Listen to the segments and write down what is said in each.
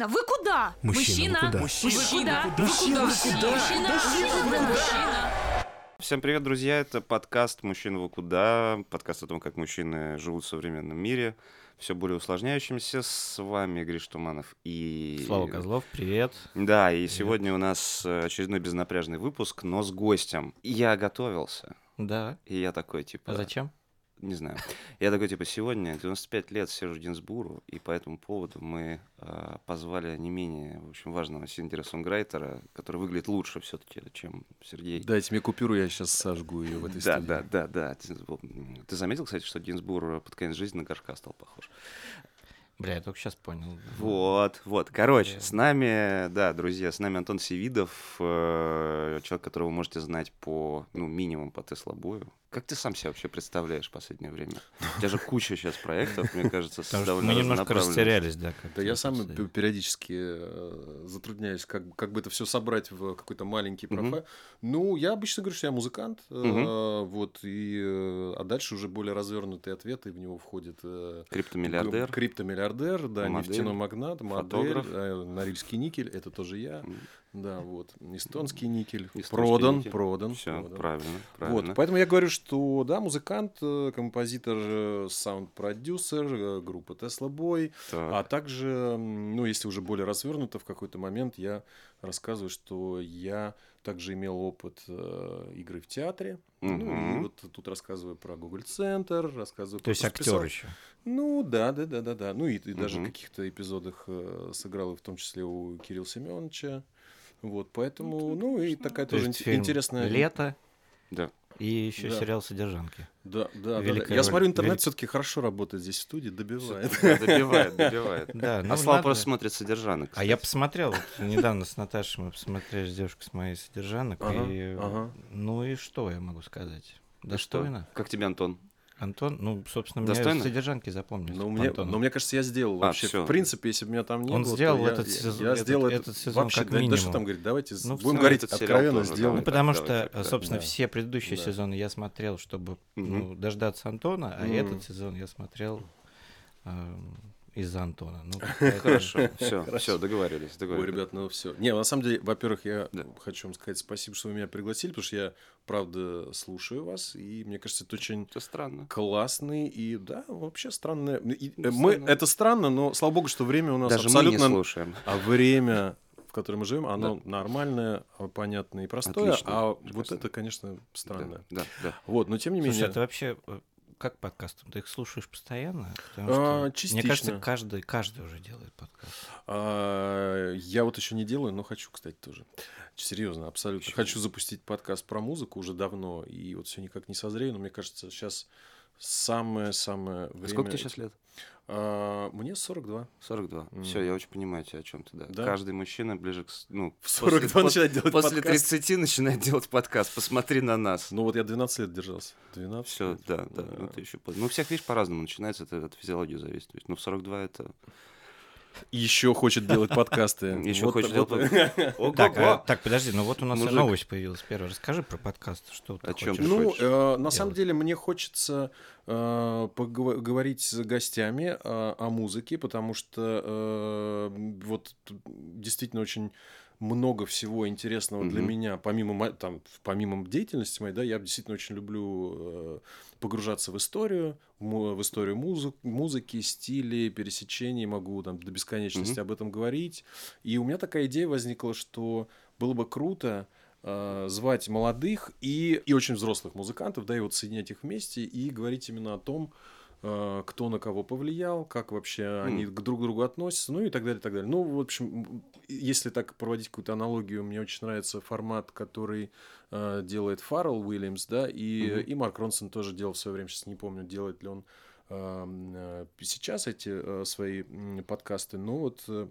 Мужчина, вы куда? Мужчина? Мужчина, вы куда? Мужчина, вы куда? Мужчина, мужчина. Всем привет, друзья! Это подкаст «Мужчина вы куда?» Подкаст о том, как мужчины живут в современном мире, все более усложняющимся. С вами Гриш Туманов и... Слава Козлов, привет. Да, и сегодня у нас очередной безнапряжный выпуск, но с гостем. Я готовился, Да. и я такой, типа... А зачем? Не знаю. Я такой, типа, сегодня 95 лет сижу в Гинсбуру, и по этому поводу мы э, позвали не менее, в общем, важного сингера-сонграйтера, который выглядит лучше все таки чем Сергей. Дайте мне купюру, я сейчас сожгу ее в этой Да, студии. да, да, да. Ты, ты заметил, кстати, что Гинзбур под конец жизни на горшка стал похож? Бля, я только сейчас понял. Вот, вот. Короче, Э. с нами, да, друзья, с нами Антон Севидов, э, человек, которого вы можете знать по, ну, минимум по Теслобою. Как ты сам себя вообще представляешь в последнее время? У тебя же куча сейчас проектов, мне кажется, довольно мы немножко растерялись, да. Да я сам периодически э, затрудняюсь, как, как бы это все собрать в какой-то маленький профайл. Ну, я обычно говорю, что я музыкант, э, вот, и, э, а дальше уже более развернутые ответы, в него входит Криптомиллиардер. криптомиллиардер, да, Модель, нефтяной магнат, модель, фотограф. Норильский никель, это тоже я. Да, вот, эстонский никель, Эстонский продан, никель. продан, Все, продан. правильно, Вот, правильно. поэтому я говорю, что да, музыкант, э, композитор, э, саунд-продюсер э, группы Tesla Boy, Так. а также, ну, если уже более развернуто, в какой-то момент я рассказываю, что я также имел опыт э, игры в театре. Ну, и вот тут рассказываю про Google Центр, рассказываю То есть актер еще. Ну, да, да, да, да, да. Ну, и, и даже в каких-то эпизодах э, сыграл, в том числе у Кирилла Семеновича. Вот, поэтому, ну, и такая То тоже есть фильм интересная... «Лето» Да. и еще Да. сериал «Содержанки». Да, да, да, Великая да. Я роль. смотрю, интернет Велик- все-таки хорошо работает здесь в студии, добивает. Да, Добивает, добивает. Да, ну А Слава надо. просто смотрит содержанок. А я посмотрел, вот недавно с Наташей мы посмотрели с девушкой с моей содержанок, Ага, и ага. ну и что я могу сказать? Да? Достойно. Как тебе, Антон? Антон, ну, собственно, Достойно? мне содержанки запомнились. Но по мне, Антону. но мне кажется, я сделал А, вообще. всё. В принципе, если бы меня там не Он было, сделал этот я- сезон- Я этот- сделал этот это сезон вообще. как да- Даже минимум. там говорить, давайте Ну, будем говорить этот откровенно сделаем. Ну, так, потому давай, что, так, так. собственно, Да. все предыдущие Да. сезоны я смотрел, чтобы Мгм. ну, дождаться Антона, а Мгм. этот сезон я смотрел эм, из-за Антона. Ну, Хорошо, все, все, договорились, Ой, договорились. ребят, ну все. Не, на самом деле, во-первых, я Да. хочу вам сказать спасибо, что вы меня пригласили, потому что я, правда, слушаю вас, и мне кажется, это очень Это странно. классный и, да, вообще странное. И, Ну, э, мы, странно. это странно, но, слава богу, что время у нас Даже мы не абсолютно... слушаем. а время, в котором мы живем, оно нормальное, а, понятное и простое, Отлично, а прекрасно. вот это, конечно, странное. Да, да. Вот, но тем не Слушай, менее... это вообще э, как подкаст? Ты их слушаешь постоянно? Потому А, что, мне частично. кажется, каждый, каждый уже делает подкаст. А, я вот еще не делаю, но хочу, кстати, тоже. Серьезно, абсолютно. Почему? Хочу запустить подкаст про музыку уже давно, и вот все никак не созрею, но мне кажется, сейчас самое-самое время... А сколько тебе сейчас лет? А, мне 42. 42. М. Все, я очень понимаю тебя, о чем ты, да. Да? Каждый мужчина ближе к... Ну, В 42 после, начинать делать после подкаст. 30 начинает делать подкаст. Посмотри на нас. Ну вот я 12 лет держался. 12 Все, лет. да, да. Ну, ты еще... Ну, у всех, видишь, по-разному начинается, это от физиологии зависит. То есть, Ну, в 42 это... Еще хочет делать подкасты. Еще Вот- хочет вот- делать... Так, а, так, подожди, ну вот у нас и Мужик. новость появилась первая. Расскажи про подкаст, что ты О чём хочешь. Ну, хочешь э, на самом деле мне хочется э, погова- говорить с гостями э, о музыке, потому что э, вот тут действительно очень много всего интересного для Мгм. меня, помимо, мо- там, помимо деятельности моей, да, я действительно очень люблю э, погружаться в историю, в историю музы- музыки, стилей, пересечений, могу там до бесконечности Мгм. об этом говорить. И у меня такая идея возникла, что было бы круто э, звать молодых и, и очень взрослых музыкантов, да, и вот соединять их вместе и говорить именно о том, э, кто на кого повлиял, как вообще они к друг другу относятся, ну и так далее, так далее. Ну, в общем, если так проводить какую-то аналогию, мне очень нравится формат, который э, делает Фаррелл Уильямс, да, и, Мгм. и Марк Ронсон тоже делал в свое время, сейчас не помню, делает ли он эм, э, сейчас эти э, свои подкасты, но вот э,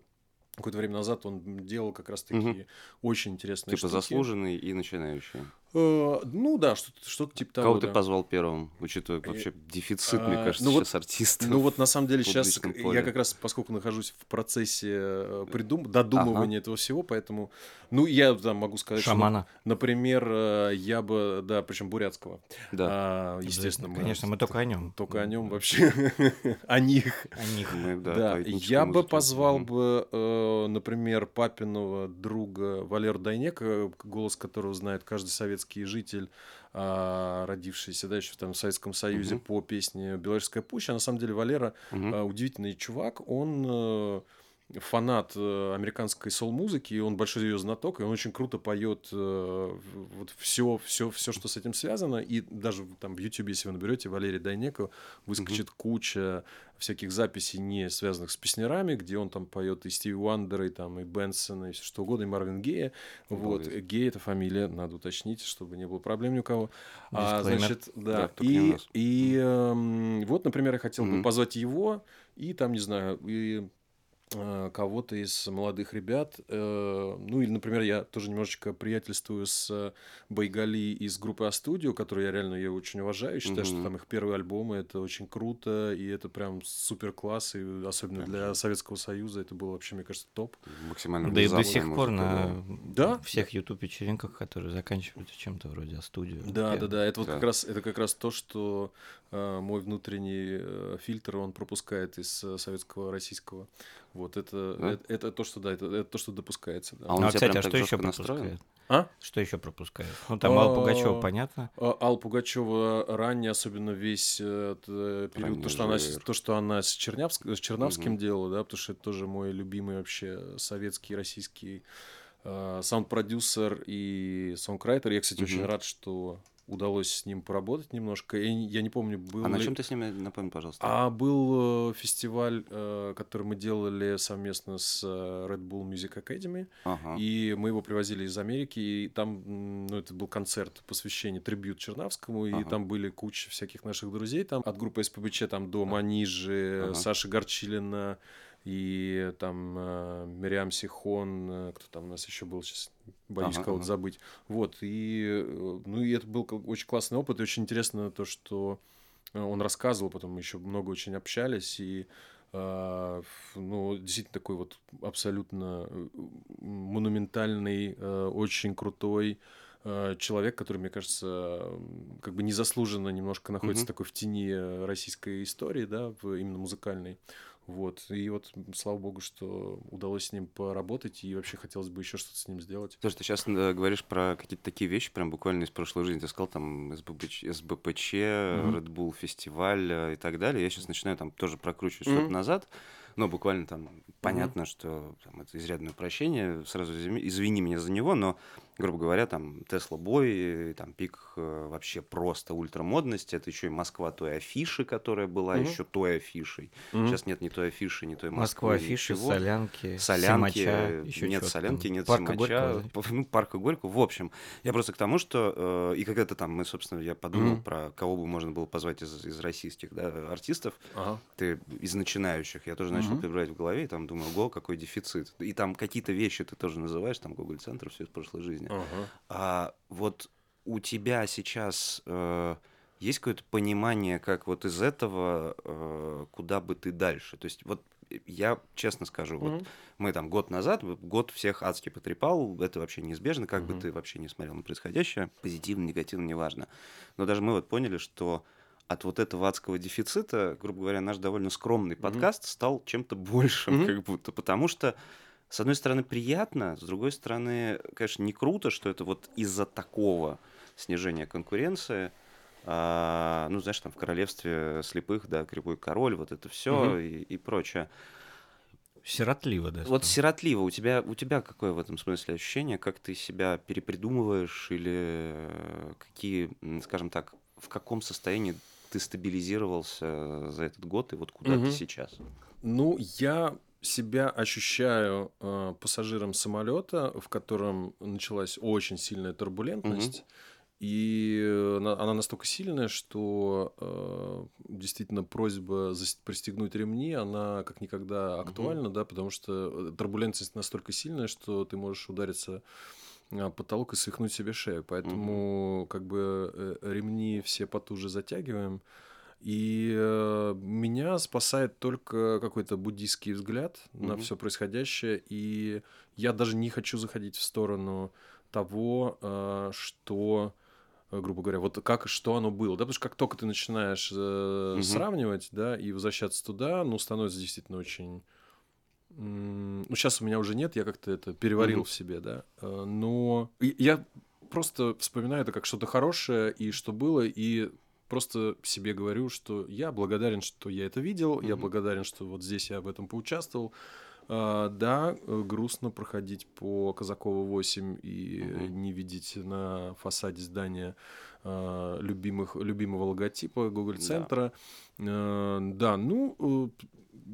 какое-то время назад он делал как раз таки Мгм. очень интересные Типа штуки. заслуженный и начинающий. Э, Ну да, что-то что типа того. Кого ты да. позвал первым, учитывая вообще дефицит, мне а, кажется, ну вот- сейчас артистов? Ну вот на самом деле сейчас публичном я поле. как раз, поскольку нахожусь в процессе э, придум... додумывания этого всего, поэтому, ну я там могу сказать, что, Шамана. например, э, я бы, да, причем бурятского, Да, А, естественно, мы- Конечно, мы только о нем. только о нем вообще, о них. О них. мы, да, Да, я бы позвал бы, э, например, папиного друга Валеру Дайнека, голос которого знает каждый советский житель, а, родившийся, да, еще там в Советском Союзе Мгм. по песне «Белорусская пуща». На самом деле Валера а, удивительный чувак, он э, фанат э, американской сол-музыки, и он большой ее знаток, и он очень круто поет э, вот все, все, все, что с этим связано, и даже там в YouTube, если вы наберете Валерий Дайнеко, выскочит куча всяких записей, не связанных с песнярами, где он там поет и Стиви Уандера, и там и Бенсона, и все что угодно, и Марвин Гея. Вот. Обалдеть. Гей это фамилия, надо уточнить, чтобы не было проблем ни у кого. А, значит, Да, да. и, и эм, вот, например, я хотел бы Мгм. позвать его и там, не знаю, и э, кого-то из молодых ребят. э, Ну, или, например, я тоже немножечко приятельствую с э, Байгали из группы А-студио, которую я реально ее очень уважаю. Считаю, что Мгм. там их первые альбомы это очень круто, и это прям супер класс, и особенно для Советского Союза это было вообще, мне кажется, топ. Максимально Да и до сих пор на Да? всех YouTube-вечеринках, которые заканчиваются чем-то вроде а студию. Да, да, да. Это вот Да. как раз это как раз то, что э, мой внутренний э, фильтр он пропускает из э, советского российского. Вот это, Да? это, это то, что да, это, это то, что допускается. Да. А он а, кстати, а что еще настроен? пропускает? А? Что еще пропускает? Ну, там Алла А, Пугачева, понятно. А, Алла Пугачева ранее, особенно весь э, этот, э, период, Ранний то что, она, то, что она с, Чернявск- с Чернавским Мгм. делала, да, потому что это тоже мой любимый вообще советский, российский э, саунд-продюсер и сонграйтер. Я, кстати, очень Мгм. рад, что удалось с ним поработать немножко. Я, не- я не помню, был А на ли- чем ты с ними, напомни, пожалуйста? А был э, фестиваль, э, который мы делали совместно с э, Red Bull Music Academy, Ага. и мы его привозили из Америки, и там, ну, это был концерт посвящение трибют Чернавскому, и Ага. там были куча всяких наших друзей, там от группы СПБЧ там до Манижи, Ага. Саши Горчилина, и там э, Мириам Сихон, э, кто там у нас еще был, сейчас боюсь Ага, кого-то ага. забыть. Вот, и, э, ну, и это был очень классный опыт, и очень интересно то, что э, он рассказывал, потом мы еще много очень общались, и а, ну, действительно такой вот абсолютно э, монументальный, э, очень крутой человек, который, мне кажется, как бы незаслуженно немножко находится Мгм. такой в тени российской истории, да, именно музыкальной. Вот. И вот, слава богу, что удалось с ним поработать, и вообще хотелось бы еще что-то с ним сделать. Слушай, ты сейчас говоришь про какие-то такие вещи, прям буквально из прошлой жизни. Ты сказал там СБПЧ, СБПЧ Мгм. Red Bull фестиваль э, и так далее. Я сейчас начинаю там тоже прокручивать Мгм. что-то назад. Но буквально там понятно, что там, это изрядное упрощение. Сразу извини меня за него, но, грубо говоря, там Тесла Бой, там пик э, вообще просто ультрамодности. Это еще и Москва той афиши, которая была Мгм. еще той афишей. Мгм. Сейчас нет ни той афиши, ни той Москва, Москвы, афиши, ничего. солянки, Солянки, Симача, еще нет солянки, там. нет Парка Симача, Горького, ну, парка Горького. В общем, я просто к тому, что э, и когда-то там мы, собственно, я подумал Мгм. про кого бы можно было позвать из, из российских да, артистов, Ага. ты из начинающих, я тоже начал Мгм. перебирать в голове, и там думаю, го, какой дефицит. И там какие-то вещи ты тоже называешь, там Google Центр, все из прошлой жизни. Ага. А вот у тебя сейчас э, есть какое-то понимание, как вот из этого э, куда бы ты дальше? То есть вот я честно скажу, вот Мгм. мы там год назад, вот год всех адски потрепал, это вообще неизбежно, как бы Мгм. ты вообще не смотрел на происходящее, позитивно, негативно, неважно. Но даже мы вот поняли, что от вот этого адского дефицита, грубо говоря, наш довольно скромный Мгм. подкаст стал чем-то большим, Мгм. как будто, потому что с одной стороны, приятно, с другой стороны, конечно, не круто, что это вот из-за такого снижения конкуренции, а, ну, знаешь, там в королевстве слепых, да, кривой король, вот это все Мгм. и, и прочее. Сиротливо, да. Вот сиротливо, у тебя, у тебя какое в этом смысле ощущение, как ты себя перепридумываешь или какие, скажем так, в каком состоянии ты стабилизировался за этот год и вот куда Мгм. ты сейчас? Ну, я себя ощущаю э, пассажиром самолета, в котором началась очень сильная турбулентность. И э, на- она настолько сильная, что э, действительно просьба пристегнуть ремни, она как никогда актуальна, да, потому что э, турбулентность настолько сильная, что ты можешь удариться а, потолок и свихнуть себе шею. Поэтому как бы э, ремни все потуже затягиваем. И э, меня спасает только какой-то буддийский взгляд на Мгм. все происходящее. И я даже не хочу заходить в сторону того, э, что, э, грубо говоря, вот как что оно было. Да, потому что как только ты начинаешь э, Мгм. сравнивать, да, и возвращаться туда, ну, становится действительно очень. Ну, сейчас у меня уже нет, я как-то это переварил Мгм. в себе, да. Э, Но я просто вспоминаю это как что-то хорошее и что было, и просто себе говорю, что я благодарен, что я это видел, я Мгм. благодарен, что вот здесь я в этом поучаствовал. А, да, грустно проходить по Казакова 8 и э, Мгм. не видеть на фасаде здания а, любимых, любимого логотипа Google Да. центра. Э, Да, ну, э,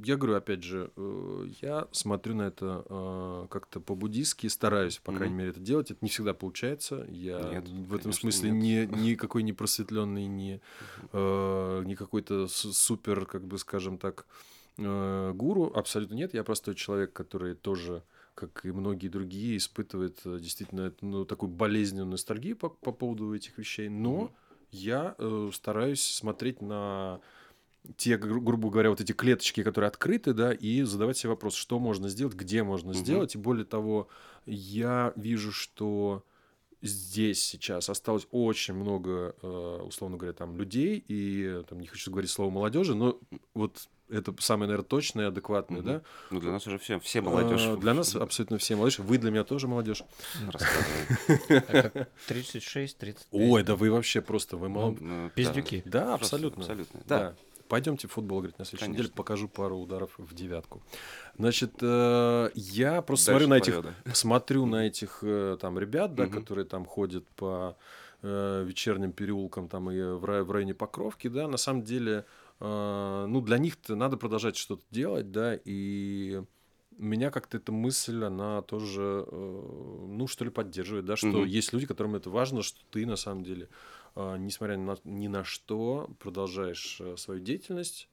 я говорю, опять же, э, я смотрю на это э, как-то по-буддийски, стараюсь, по крайней мере, это делать. Это не всегда получается. Я Нет, в этом смысле нет. не, никакой не просветленный, не, э, не какой-то супер, как бы скажем так, э, гуру. Абсолютно нет. Я простой человек, который тоже как и многие другие, испытывает э, действительно ну, такую болезненную ностальгию по, по поводу этих вещей. Но Мгм. я э, стараюсь смотреть на те, гру- грубо говоря, вот эти клеточки, которые открыты, да, и задавать себе вопрос, что можно сделать, где можно Мгм. сделать. И более того, я вижу, что здесь сейчас осталось очень много, э, условно говоря, там людей, и э, там не хочу говорить слово молодежи, но вот это самое, наверное, точное и адекватное, Мгм. да? Ну, для нас уже все, все молодежь. Э, Для нас абсолютно все молодежь. Вы для меня тоже молодежь. Рассказывай. А как 36, 35. Ой, да вы вообще просто, вы мол- Ну. Пиздюки. Да, абсолютно. Абсолютно. Да. Пойдемте в футбол играть на следующей неделе, Конечно. покажу пару ударов в девятку. Значит, э, я просто Дальше смотрю на этих, да. смотрю на этих э, там ребят, да, Мгм. которые там ходят по э, вечерним переулкам там и в, рай- в районе Покровки, да, на самом деле, э, ну для них-то надо продолжать что-то делать, да, и меня как-то эта мысль, она тоже, э, ну, что ли, поддерживает, да, что Мгм. есть люди, которым это важно, что ты, на самом деле, несмотря на, ни на что, продолжаешь э, свою деятельность,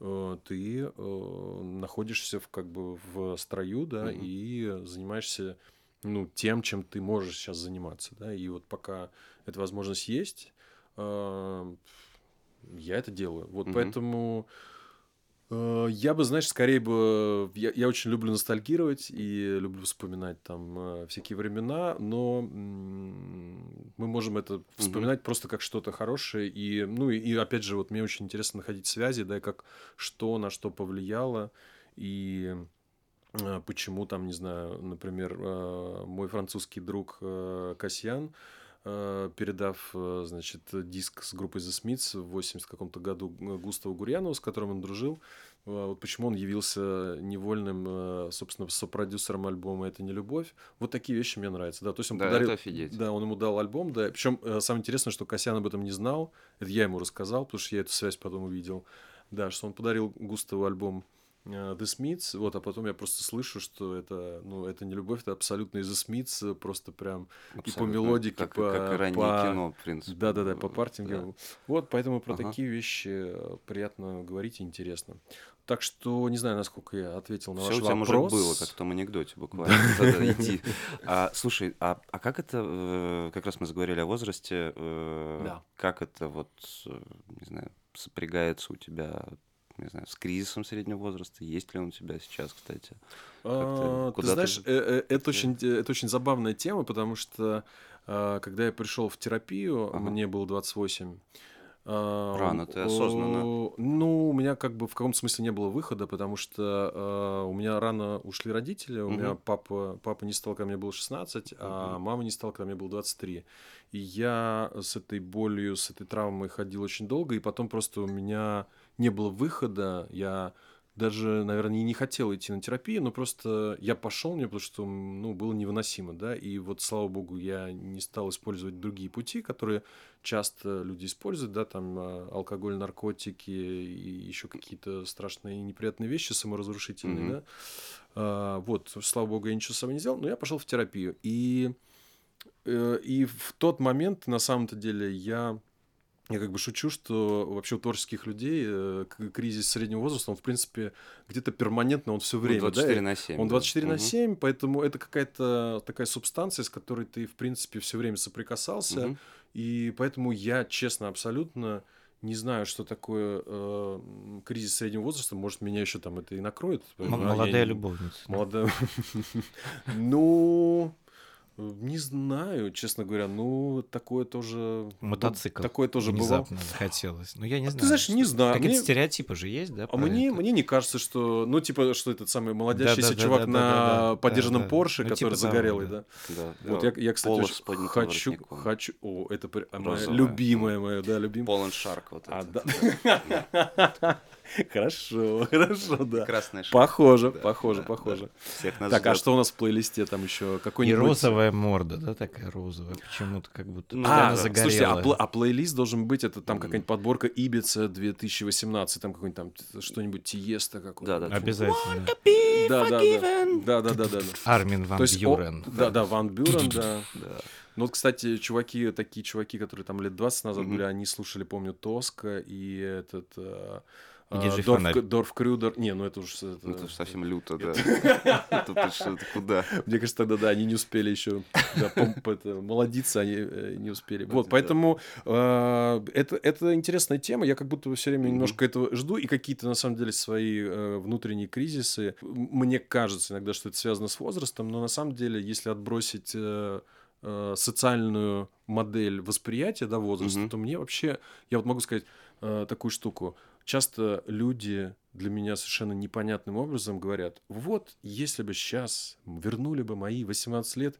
э, ты э, находишься в, как бы в строю, да, Мгм. и занимаешься, ну, тем, чем ты можешь сейчас заниматься, да, и вот пока эта возможность есть, э, я это делаю. Вот Мгм. поэтому э, я бы, знаешь, скорее бы... Я, я очень люблю ностальгировать и люблю вспоминать там э, всякие времена, но мы можем это вспоминать просто как что-то хорошее. И, ну, и, и опять же, вот мне очень интересно находить связи, да, и как что на что повлияло, и э, почему там, не знаю, например, э, мой французский друг э, Касьян, э, передав, э, значит, диск с группой The Smiths в 80 каком-то году э, Густаву Гурьянову, с которым он дружил, э, вот почему он явился невольным, э, собственно, сопродюсером альбома «Это не любовь». Вот такие вещи мне нравятся, да, то есть он Да, подарил... это офигеть. Да, он ему дал альбом, да, причем самое интересное, что Касьян об этом не знал, это я ему рассказал, потому что я эту связь потом увидел, да, что он подарил Густаву альбом э, The Smiths, вот, а потом я просто слышу, что это, ну, это не любовь, это абсолютно из The Smiths, просто прям и по Абсолютно. мелодике, как, по, как и раннее по- кино, в принципе. да-да-да, по Да. партингам. Вот, поэтому про Ага. такие вещи э, приятно говорить и интересно. Так что, не знаю, насколько я ответил на Все ваш у тебя, вопрос. может, было, как в том анекдоте буквально. Иди. А, Слушай, а а как это, э, как раз мы заговорили о возрасте, э, Да. как это вот, э, не знаю, сопрягается у тебя, не знаю, с кризисом среднего возраста? Есть ли он у тебя сейчас, кстати? А, Ты знаешь, э, э, это очень, э, это очень забавная тема, потому что а, когда я пришел в терапию, Ага. мне было 28. а, Рано, ты осознанно. Ну, у меня как бы в каком смысле не было выхода, потому что а, у меня рано ушли родители. У Мгм. меня папа, папа не стал, когда мне было 16, а Мгм. мама не стала, когда мне было 23. И я с этой болью, с этой травмой ходил очень долго, и потом просто у меня не было выхода. Я даже, наверное, и не хотел идти на терапию, но просто я пошел мне, потому что ну, было невыносимо, да, и вот, слава богу, я не стал использовать другие пути, которые часто люди используют, да, там а, алкоголь, наркотики и еще какие-то страшные и неприятные вещи саморазрушительные, Мгм. да. А, вот, слава богу, я ничего с собой не сделал, но я пошел в терапию. И, э, и в тот момент, на самом-то деле, я Я как бы шучу, что вообще у творческих людей э, кризис среднего возраста, он, в принципе, где-то перманентно, он все Ну, время, 24 да? на 7. Он да. 24 на Мгм. 7, поэтому это какая-то такая субстанция, с которой ты, в принципе, все время соприкасался. Мгм. И поэтому я, честно, абсолютно не знаю, что такое э, кризис среднего возраста. Может, меня еще там это и накроет. М- А я Молодая не- любовница. да. Молодая. Ну, не знаю, честно говоря. Ну, такое тоже... Мотоцикл. Такое тоже бывало. Внезапно захотелось. Ну, я не А знаю. ты знаешь, не знаю. Какие-то Мне- стереотипы же есть, да? А мне, это? мне не кажется, что, ну, типа, что этот самый молодящийся Да-да-да-да-да-да-да, чувак на да, подержанном да. Порше, Ну, который типа того, загорелый, да. да. Да, Вот да. я, я, кстати, очень хочу, воротником. хочу, о, это моя любимая моя, да, любимая. Полон шарк вот А, это. да. Хорошо, хорошо, да. Красная шарк. Похоже, Да, похоже, да, похоже. да. Всех нас Так, а ждёт. что у нас в плейлисте там еще? И Какой-нибудь... розовая морда, да, такая розовая. Почему-то как будто Ну, да, А, слушайте, а, загорелая. пл- а плейлист должен быть, это там какая-нибудь подборка Ибица 2018, там какой-нибудь там что-нибудь Тиеста какой-то. Да-да. Обязательно. Да, да, да. Да, да, да, да. Армин Ван Бюрен. да, да, Ван Бюрен, да. Да. Ну вот, кстати, чуваки, такие чуваки, которые там лет 20 назад были, они слушали, помню, Тоска и этот... э, Диджей Дорф, Фонарь. Дорф Крюдер. Не, ну это уж... это- Ну, Это совсем люто, да. Это куда? Мне кажется, тогда, да, они не успели еще молодиться, они э, не успели. Вот, поэтому э, это, интересная тема. Я как будто все время немножко этого жду, и какие-то, на самом деле, свои э, внутренние кризисы. Мне кажется иногда, что это связано с возрастом, но на самом деле, если отбросить э, социальную модель восприятия да, возраста, то мне вообще, я вот могу сказать э, такую штуку. Часто люди для меня совершенно непонятным образом говорят, вот, если бы сейчас вернули бы мои 18 лет,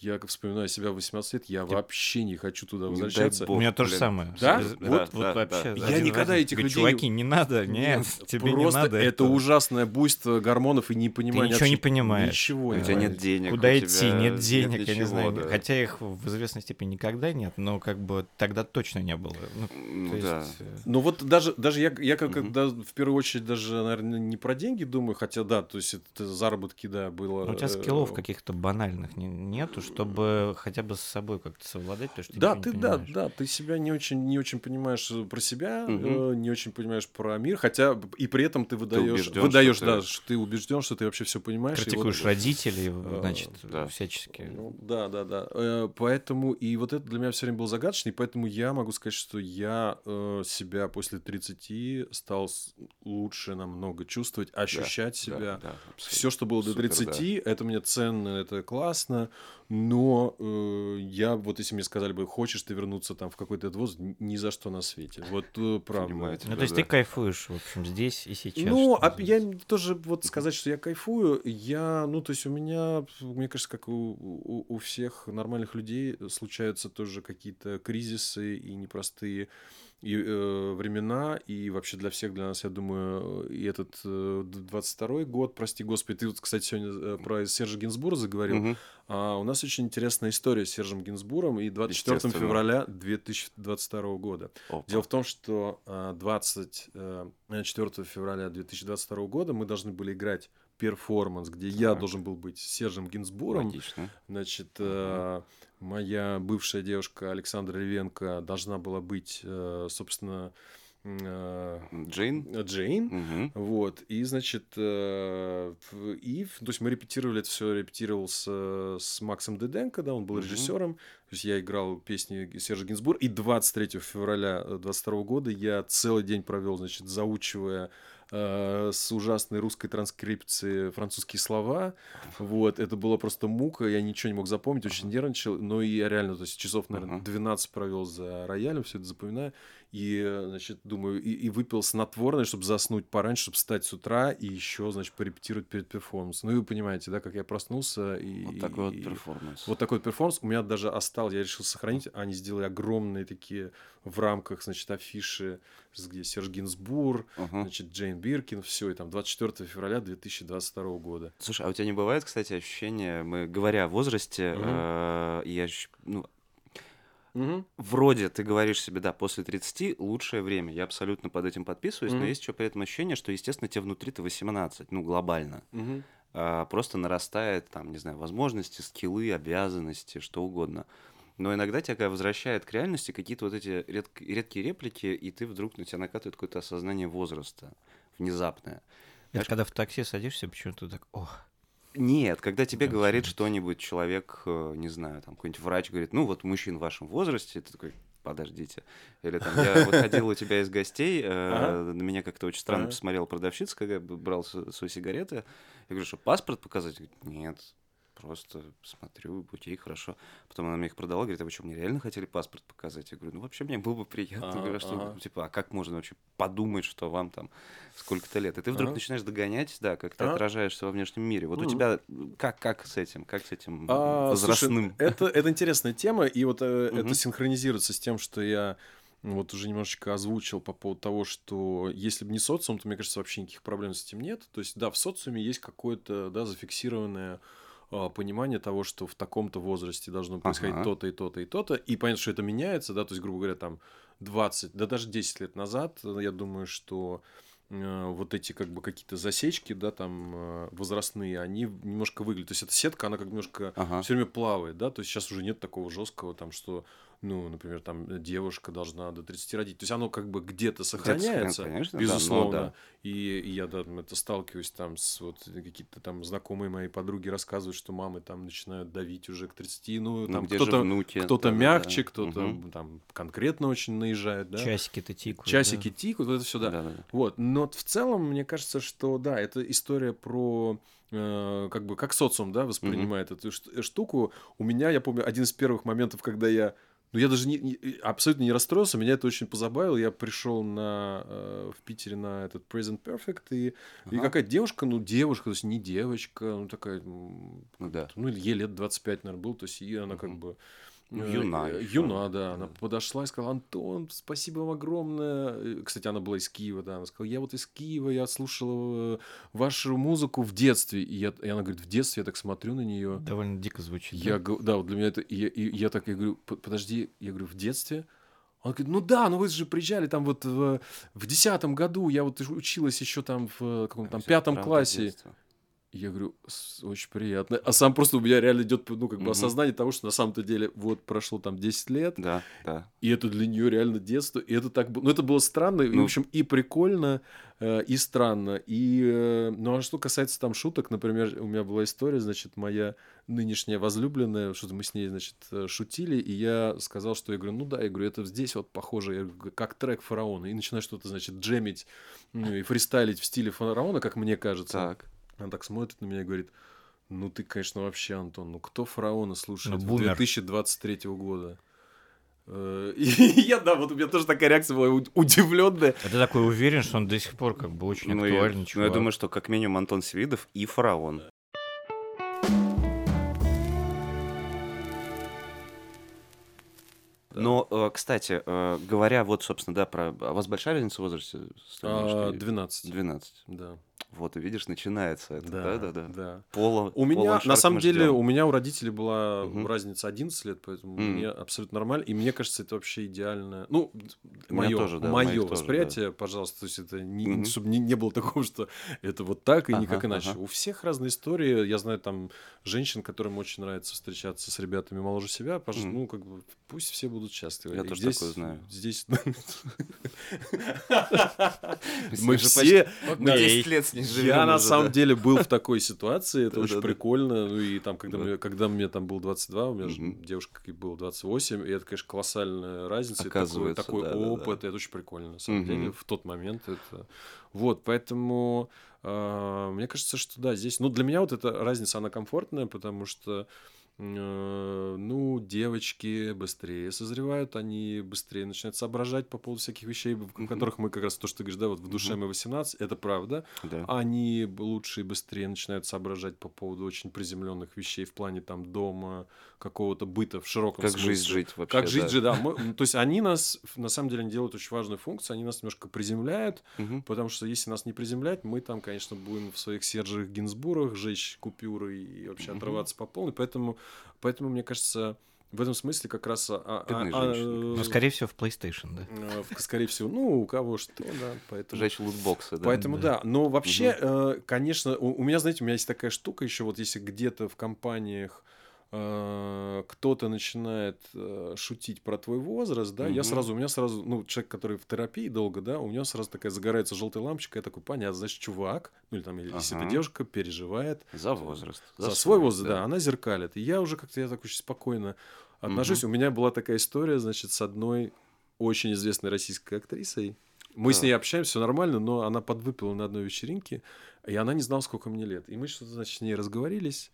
я как вспоминаю себя в 18 лет, я вообще не хочу туда возвращаться. бог. У меня то же самое. Да? Без- Вот, Вот, да, вот вообще. да. Я один никогда один. этих людей- Чуваки, не надо, нет, тебе не Просто надо. это этого. ужасное буйство гормонов и непонимание. ничего не понимаешь. Ничего У тебя нет денег. Куда идти, тебя нет денег, я не знаю. да. Хотя их в известной степени никогда нет, но как бы тогда точно не было. Ну, Ну то да. есть, э, Ну вот даже, даже я, я как, Мгм. когда в первую очередь даже, наверное, не про деньги думаю, хотя да, то есть это заработки, да, было. ну, у тебя э, скиллов каких-то банальных не- нету, чтобы хотя бы с собой как-то совладать, потому что Да, ничего ты, не да, да, ты себя не очень, не очень понимаешь э, про себя, Мгм. э, не очень понимаешь про мир, хотя и при этом ты выдаешь, убежден, выдаешь, что да, ты- что ты убежден, что ты вообще все понимаешь. и вот- Критикуешь родителей, э, значит, да. всячески. Ну, да, да, да. Э, Поэтому, и вот это для меня все время было загадочно, и поэтому я могу сказать, что я э, себя после 30 стал лучше намного чувствовать, ощущать Да, себя. да, абсолютно. Все, что было до Супер, 30, это мне ценно, это классно, но э, я, вот если мне сказали бы, хочешь ты вернуться там в какой-то этот возраст, н- ни за что на свете. Вот э, правда. Понимаю Ну, то есть да. ты кайфуешь, в общем, здесь и сейчас. Ну, а я тоже вот сказать, что я кайфую, я, ну, то есть у меня, мне кажется, как у, у, у всех нормальных людей случаются тоже какие-то кризисы и непростые и, э, времена, и вообще для всех, для нас, я думаю, и этот э, 22 год, прости господи, ты вот, кстати, сегодня э, про Сержа Гинзбура заговорил, Мгм. а у нас очень интересная история с Сержем Гинзбуром и 24 Естественно. февраля 2022 года. Опа. Дело в том, что а, 24 февраля 2022 года мы должны были играть перформанс, где я Так. должен был быть Сержем Гинзбуром. Логично. Значит, э, моя бывшая девушка Александра Левенко должна была быть, э, собственно, э, Джейн? Джейн. Мгм. Вот, и, значит, и, то есть мы репетировали это все, репетировал с, с Максом Деденко, да, он был Мгм. режиссером, то есть я играл песни Сержа Гинзбур, и 23 февраля 22 года я целый день провел, значит, заучивая э, с ужасной русской транскрипции французские слова, вот, это была просто мука, я ничего не мог запомнить, очень нервничал, но и я реально, то есть часов, наверное, Ага. 12 провел за роялем, все это запоминаю, и, значит, думаю, и, и выпил снотворное, чтобы заснуть пораньше, чтобы встать с утра и еще, значит, порепетировать перед перформансом. Ну, и вы понимаете, да, как я проснулся. И, Вот такой вот и- перформанс. Вот такой вот перформанс. У меня даже остался, я решил сохранить. Они сделали огромные такие в рамках, значит, афиши, где Серж Гинзбур, Ага. значит, Джейн Биркин, все, и там 24 февраля 2022 года. Слушай, а у тебя не бывает, кстати, ощущение, мы говоря о возрасте, Мгм. э, я ну, вроде ты говоришь себе, да, после 30 лучшее время, я абсолютно под этим подписываюсь, но Мгм. есть еще при этом ощущение, что, естественно, тебе внутри-то 18, ну, глобально. Мгм. А, просто нарастает, там, не знаю, возможности, скиллы, обязанности, что угодно. Но иногда тебя возвращает к реальности какие-то вот эти редк- редкие реплики, и ты вдруг на тебя накатывает какое-то осознание возраста внезапное. Это когда в такси садишься, почему-то так, ох, Нет, когда тебе Да, говорит что-нибудь человек, э, не знаю, там какой-нибудь врач говорит, ну вот мужчин в вашем возрасте, ты такой, подождите. Или там, я выходил у тебя из гостей, э, на меня как-то очень странно посмотрела продавщица, когда я брал свои сигареты. Я говорю, что паспорт показать? Нет, просто смотрю, окей, хорошо. Потом она мне их продала, говорит, а вы что, мне реально хотели паспорт показать? Я говорю, ну вообще мне было бы приятно. Говорю, что, ага. типа, а как можно вообще подумать, что вам там сколько-то лет? И ты вдруг начинаешь догонять, да, как ты отражаешься во внешнем мире. Вот у тебя как, как с этим, как с этим А, возрастным? это, это интересная тема, и вот э, это синхронизируется с тем, что я вот уже немножечко озвучил по поводу того, что если бы не социум, то, мне кажется, вообще никаких проблем с этим нет. То есть, да, в социуме есть какое-то, да, зафиксированное а, понимание того, что в таком-то возрасте должно происходить Ага. то-то и то-то и то-то. И понятно, что это меняется, да, то есть, грубо говоря, там 20, да даже 10 лет назад, э, я думаю, что э, вот эти как бы какие-то засечки, да, там э, возрастные, они немножко выглядят. То есть эта сетка, она как немножко Ага. все время плавает, да, то есть сейчас уже нет такого жесткого там, что, ну, например, там девушка должна до 30 родить. То есть оно как бы где-то сохраняется, конечно, да, но безусловно. да. И, и я да, это сталкиваюсь там с вот какие-то там знакомые мои подруги рассказывают, что мамы там начинают давить уже к 30, ну, Ну, там где же кто-то внуки? кто-то Да-да-да. мягче, кто-то Мгм. там конкретно очень наезжает, да. часики-то тикают. да. Часики тикают, вот это все, да. Да-да-да. Вот, но в целом, мне кажется, что да, это история про э, как бы как социум, да, воспринимает эту ш- штуку. У меня, я помню, один из первых моментов, когда я ну, я даже не, не- абсолютно не расстроился, меня это очень позабавило. Я пришел на, э, в Питере на этот Present Perfect, и, и Ага. какая девушка, ну, девушка, то есть не девочка, ну, такая, Ну да. ну, ей лет 25, наверное, был, то есть и она как Мгм. бы... Э, юна э, ещё. Юна, да. Она Да. подошла и сказала, Антон, спасибо вам огромное. Э, Кстати, она была из Киева, да. Она сказала, я вот из Киева, я слушала вашу музыку в детстве. И, я, и она говорит, в детстве я так смотрю на нее. Довольно дико звучит. Я, да? да, вот для меня это... И я, и я так, я говорю, «П- подожди, я говорю, в детстве? Он говорит, ну да, ну вы же приезжали там вот в, десятом году, я вот училась еще там в каком-то там пятом классе. детства. Я говорю, «С- очень приятно. А сам просто у меня реально идет, ну, как бы Мгм. осознание того, что на самом-то деле вот прошло там 10 лет, Да, да. и это для нее реально детство, и это так было, ну, это было странно, и, в Ну. общем, и прикольно, э, и странно, и, э, ну, а что касается там шуток, например, у меня была история, значит, моя нынешняя возлюбленная, что-то мы с ней, значит, э, шутили, и я сказал, что, я говорю, ну да, я говорю, это здесь вот похоже, я говорю, как трек фараона, и начинаю что-то, значит, джемить, ну, и фристайлить в стиле фараона, как мне кажется. Так. Она так смотрит на меня и говорит, ну ты, конечно, вообще, Антон, ну кто фараона слушает Ну, в бумер. 2023 года? Э, И я, да, вот у меня тоже такая реакция была удивленная. А ты такой уверен, что он до сих пор как бы очень Ну, актуальный ну, я чувак. думаю, что как минимум Антон Свидов и Фараон. Но, э, кстати, э, говоря вот, собственно, да, про... А у вас большая разница в возрасте? А, девушкой? 12. 12. Да. Вот, видишь, начинается это. Да, Да-да-да. да. Пола, У меня, на самом деле, ждём. у меня у родителей была Мгм. разница 11 лет, поэтому Мгм. мне абсолютно нормально. И мне кажется, это вообще идеально. Ну, мое, тоже, да, мое моих тоже, восприятие, пожалуйста, то есть это не, Мгм. чтобы не, не было такого, что это вот так и Ага, никак иначе. ага. У всех разные истории. Я знаю там женщин, которым очень нравится встречаться с ребятами моложе себя. Пож- Мгм. Ну, как бы, пусть все будут счастливы. Я И тоже здесь, такое знаю. Здесь Мы же все... Мы да, 10 лет с Я на самом деле был в такой ситуации, это очень прикольно. Ну и там, когда, Да. мне, там было 22, у меня же девушка было 28, и это, конечно, колоссальная разница. Оказывается, такой опыт, это очень прикольно, на самом деле, в тот момент. Это... Вот, поэтому э, мне кажется, что да, здесь... Ну, для меня вот эта разница, она комфортная, потому что ну, девочки быстрее созревают, они быстрее начинают соображать по поводу всяких вещей, в которых мы как раз то, что ты говоришь, да, вот в душе мы 18, это правда, Да. они лучше и быстрее начинают соображать по поводу очень приземленных вещей в плане там дома, какого-то быта в широком Как смысле. жизнь жить вообще. Как жить да. же, да. Мы- то есть они нас, на самом деле, делают очень важную функцию, они нас немножко приземляют, Мгм. потому что если нас не приземлять, мы там, конечно, будем в своих Сержих Гинзбургах жечь купюры и вообще отрываться по полной. Поэтому, поэтому мне кажется, в этом смысле как раз... а- а- Бедные а- женщины. Ну, скорее всего, в PlayStation, да. э, в- скорее всего, ну, у кого что, да, поэтому... Жечь лутбоксы, да. Поэтому Да. да. Но вообще, э, конечно, у, у меня, знаете, у меня есть такая штука еще, вот если где-то в компаниях э, кто-то начинает э, шутить про твой возраст, да, я Мгм. сразу, у меня сразу, ну, человек, который в терапии долго, да, у него сразу такая загорается желтая лампочка, я такой, понятно, значит, чувак, ну, или там, или если это Ага. девушка, переживает За возраст. за, свой возраст, да. она зеркалит. И я уже как-то, я так очень спокойно отношусь. У меня была такая история, значит, с одной очень известной российской актрисой. Мы с Так. ней общаемся, все нормально, но она подвыпила на одной вечеринке, и она не знала, сколько мне лет. И мы что-то, значит, с ней разговорились,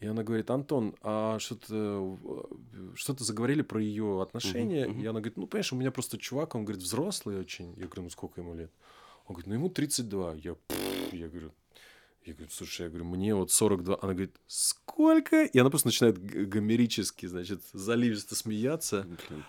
и она говорит, Антон, а что-то что заговорили про ее отношения? Мгм, мгм. И она говорит, ну, понимаешь, у меня просто чувак, он говорит, взрослый очень. Я говорю, ну, сколько ему лет? Он говорит, ну, ему 32. Я, я говорю, я говорю, слушай, я говорю, мне вот 42. Она говорит, сколько? И она просто начинает гомерически, значит, заливисто смеяться. Блин.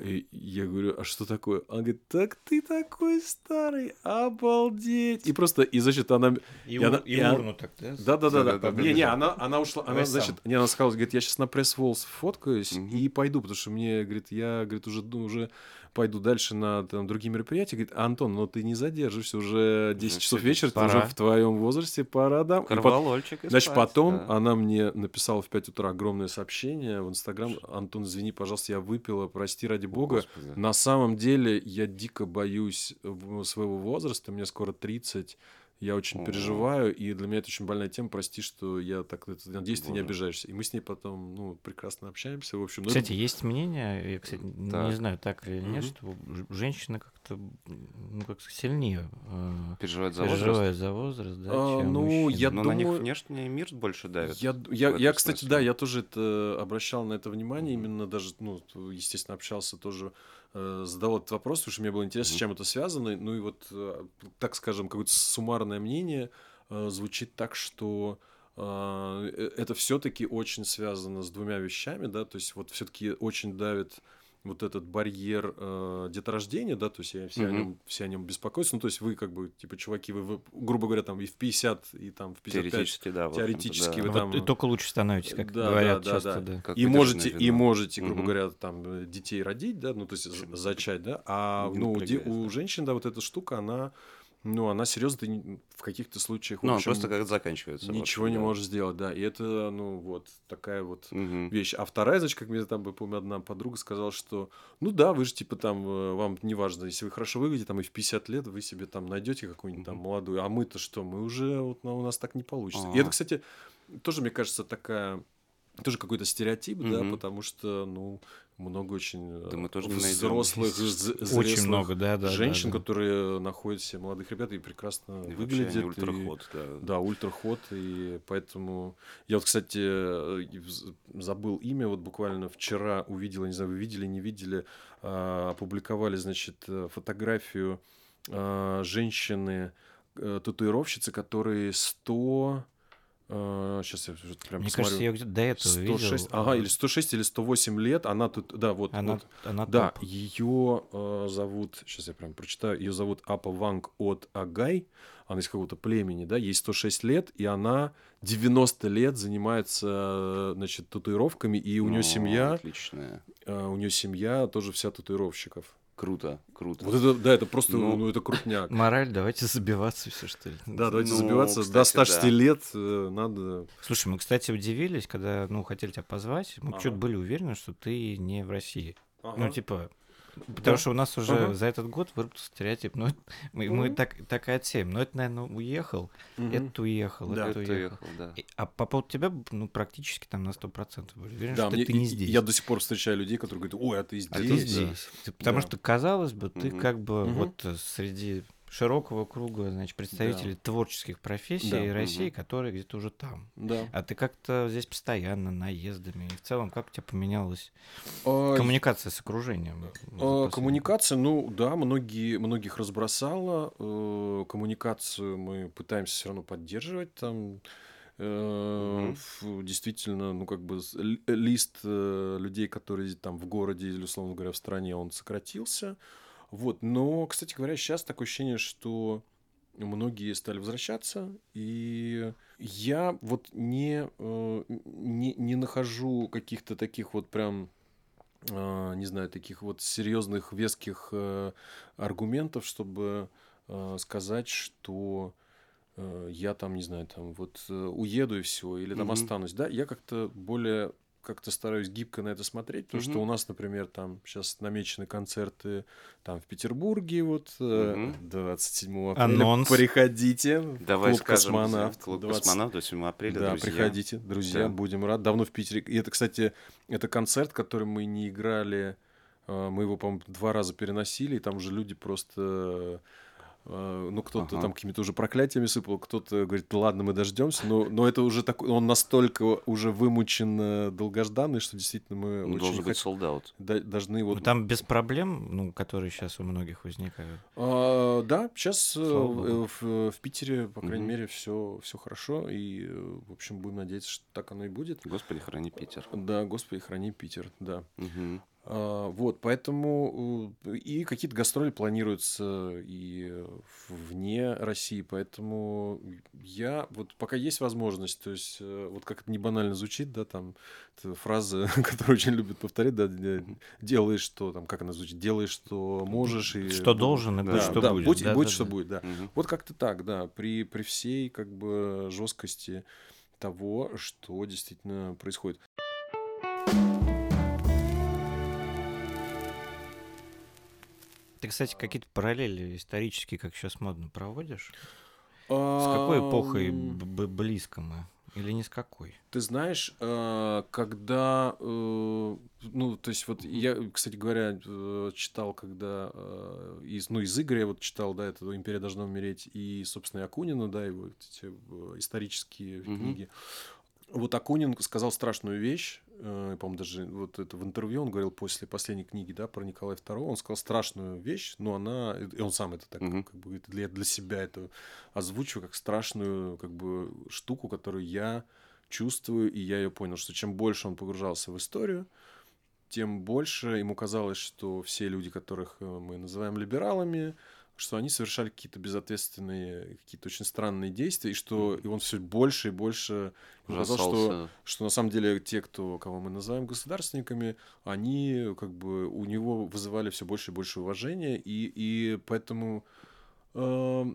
И я говорю, а что такое? Она говорит, так ты такой старый, обалдеть. И просто, и значит, она... И, И она- и урну так, да? Да-да-да. Да-да-да, Не, не, да. она, она ушла, она, Давай значит, сам. не, она сказала, говорит, я сейчас на пресс-волл сфоткаюсь Мгм. и пойду, потому что мне, говорит, я, говорит, уже, ну, уже пойду дальше на там, другие мероприятия. Говорит, Антон, но ты не задержишься, уже 10 Уже часов вечера, ты пора. уже в твоем возрасте, пора, да. И пот- Карвалольчик и Значит, потом да. она мне написала в 5 утра огромное сообщение в Инстаграм. Антон, извини, пожалуйста, я выпила, прости ради бога. Господи. На самом деле я дико боюсь своего возраста, мне скоро 30. Я очень переживаю, и для меня это очень больная тема. Прости, что я так... Надеюсь, ты не Боже. обижаешься. И мы с ней потом, ну, прекрасно общаемся. В общем, ну, это- Кстати, есть мнение, я, кстати, Так. не знаю, так или нет, что женщины как-то, ну, как сильнее э, Переживает за возраст. переживают за возраст, да, А, чем ну, мужчины. я Но на них думаю- внешний мир больше давит. Я, я, я, кстати, смысле. да, я тоже это обращал на это внимание, именно даже, ну, естественно, общался тоже, э, задавал этот вопрос, потому что мне было интересно, с чем это связано. Ну и вот, э, так скажем, какое-то суммарное мнение э, звучит так, что это все-таки очень связано с двумя вещами, да, то есть вот все-таки очень давит вот этот барьер э, деторождения, да, то есть я- все, о Мгм. нем, все о нем беспокоятся, ну, то есть вы, как бы, типа, чуваки, вы, вы, грубо говоря, там и в 50, и там в 55 Теоретически, да. теоретически да. вы Вот там- и только лучше становитесь, как Да, говорят да, да, часто, да. да. Как и можете, и можете, грубо Мгм. говоря, там э, детей родить, да, ну то есть зачать, да, а ну у, у женщин, да, вот эта штука, она, ну она серьезно не- в каких-то случаях, Ну, общем, просто как заканчивается. ничего общем, не да. может сделать, да, и это, ну вот такая вот Мгм. вещь. А вторая, значит, как мне там, я помню, одна подруга сказала, что, ну да, вы же, типа, там, э, вам не важно, если вы хорошо выглядите, там, и в 50 лет вы себе там найдете какую-нибудь там молодую, а мы-то что, мы уже, вот, ну, у нас так не получится. И А. это, кстати, тоже, мне кажется, такая, тоже какой-то стереотип, да, потому что, ну, много очень Да э, мы тоже взрослых, з- Очень зрелых много, да, да. женщин, да, да. которые находят себе молодых ребят и прекрасно И выглядят. они и- ультраход, да. да, ультраход, и поэтому... Я вот, кстати, э, и забыл имя, вот буквально вчера увидел, не знаю, вы видели, не видели, а, опубликовали, значит, э, фотографию а, женщины, татуировщицы, которые 100... Сейчас я уже прям Мне посмотрю. кажется, я где-то до этого 106, видел. ага, э, или 106, или 108 лет, она тут, да, вот, Она, вот. она Да, топ. ее зовут, сейчас я прям прочитаю, ее зовут Апа Ванг от Агай, она из какого-то племени, да, ей 106 лет, и она 90 лет занимается, значит, татуировками, и у нее семья, Отличная. э, у нее семья тоже вся татуировщиков. Круто, круто. Вот это, да, это просто, Ну, ну, это крутняк. Мораль, давайте забиваться все, что ли. Да, давайте Ну, забиваться. До кстати, 106 да. лет э, надо... Слушай, мы, кстати, удивились, когда, ну, хотели тебя позвать, мы Ага. что-то были уверены, что ты не в России. Ну, Ага. типа, потому что у нас уже Ага. за этот год выработался стереотип. Ну, это- мы, мы Мгм. так, так и отсеем. Но это, наверное, уехал, Мгм. этот уехал, Да. Это уехал. ехал, да. И- А по поводу тебя, ну, практически там на 100% были уверены, Да, что мне- ты не здесь. Я до сих пор встречаю людей, которые говорят, ой, а ты здесь. А ты да. здесь. Ты- потому Да. что, казалось бы, ты Мгм. как бы Мгм. вот э, среди широкого круга, значит, представителей творческих профессий Да. России, Мгм. которые где-то уже там. Да. А ты как-то здесь постоянно наездами. И в целом, как у тебя поменялась А, коммуникация с окружением? вот за А, Коммуникация, ну да, многие, многих разбросала. Э, Коммуникацию мы пытаемся все равно поддерживать там. Э, ф- Действительно, ну как бы лист э, людей, которые там в городе или, условно говоря, в стране, он сократился. Вот, но, кстати говоря, сейчас такое ощущение, что многие стали возвращаться, и я вот не, э, не, не нахожу каких-то таких вот прям а, не знаю, таких вот серьезных, веских э, аргументов, чтобы э, сказать, что э, я там, не знаю, там вот э, уеду и все, или там Мгм. останусь. Да, я как-то более как-то стараюсь гибко на это смотреть, потому что Мгм. у нас, например, там сейчас намечены концерты там в Петербурге, вот э, Мгм. 27 апреля. Анонс. Приходите. Давай Клуб скажем, «Космонавт». Клуб 20 космонавт 27 апреля, Да, друзья. приходите, друзья, Да. будем рады. Давно в Питере. И это, кстати, это концерт, который мы не играли. э, Мы его, по-моему, два раза переносили, и там уже люди просто... э, Ну, кто-то Ага. там какими-то уже проклятиями сыпал, кто-то говорит, ладно, мы дождемся. Но, но это уже такой, он настолько уже вымучен долгожданный, что действительно мы Ну, очень Должен быть солдат. да- должны Ну, вот... там без проблем, ну, которые сейчас у многих возникают. А, да, сейчас Слава богу. в, в Питере, по крайней Мгм. мере, все, все хорошо. И, э, в общем, будем надеяться, что так оно и будет. Господи, храни Питер. Да, Господи, храни Питер, да. Мгм. А, вот, поэтому э, и какие-то гастроли планируются и вне России, поэтому я вот пока есть возможность, то есть э, вот как это не банально звучит, да, там фраза, которую очень любят повторять, да, де- делаешь что там, как она звучит, делаешь что можешь и Что должен, и Да, будь что да, будет. будь, Да, будь да, что да. будет, да. Мгм. Вот как-то так, да, при, при всей как бы жесткости того, что действительно происходит. Ты, кстати, какие-то параллели исторические, как сейчас модно, проводишь? С какой эпохой близко мы? Или не с какой? Ты знаешь, э, когда, э, ну, то есть вот я, кстати говоря, э, читал, когда э, из, ну, из игры я вот читал, да, это «Империя должна умереть» и, собственно, и Акунина, да, его вот эти исторические Мгм. книги. Вот Акунин сказал страшную вещь, э, по-моему, даже вот это в интервью он говорил после последней книги, да, про Николая II, он сказал страшную вещь, но она, и он сам это так, Мгм. как бы, для, для себя это озвучиваю как страшную, как бы, штуку, которую я чувствую, и я ее понял, что чем больше он погружался в историю, тем больше ему казалось, что все люди, которых э, мы называем либералами, что они совершали какие-то безответственные, какие-то очень странные действия, и что и он все больше и больше казалось, что, что на самом деле те, кто, кого мы называем государственниками, они как бы у него вызывали все больше и больше уважения, и, и поэтому э,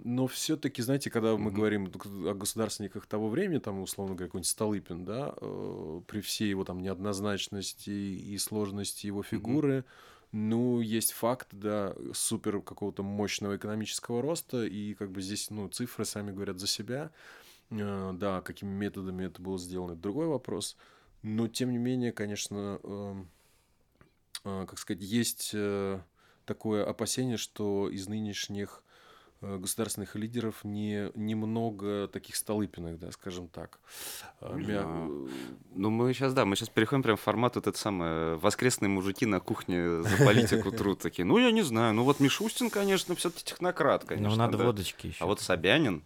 но все-таки, знаете, когда мы Мгм. говорим о государственниках того времени, там, условно говоря, какой-нибудь Столыпин, да, э, при всей его там неоднозначности и сложности его фигуры, ну, есть факт, да, супер какого-то мощного экономического роста, и как бы здесь, ну, цифры сами говорят за себя. Э, Да, какими методами это было сделано, это другой вопрос. Но, тем не менее, конечно, эм, э, как сказать, есть э, такое опасение, что из нынешних государственных лидеров не, немного таких Столыпиных, да, скажем так. Э, Не мя- знаю. Ну, мы сейчас, да, мы сейчас переходим прям в формат вот этот самый, э, воскресные мужики на кухне за политику труд такие. Ну, я не знаю, ну вот Мишустин, конечно, все-таки технократ, конечно. ну, надо да. водочки еще. А вот Собянин,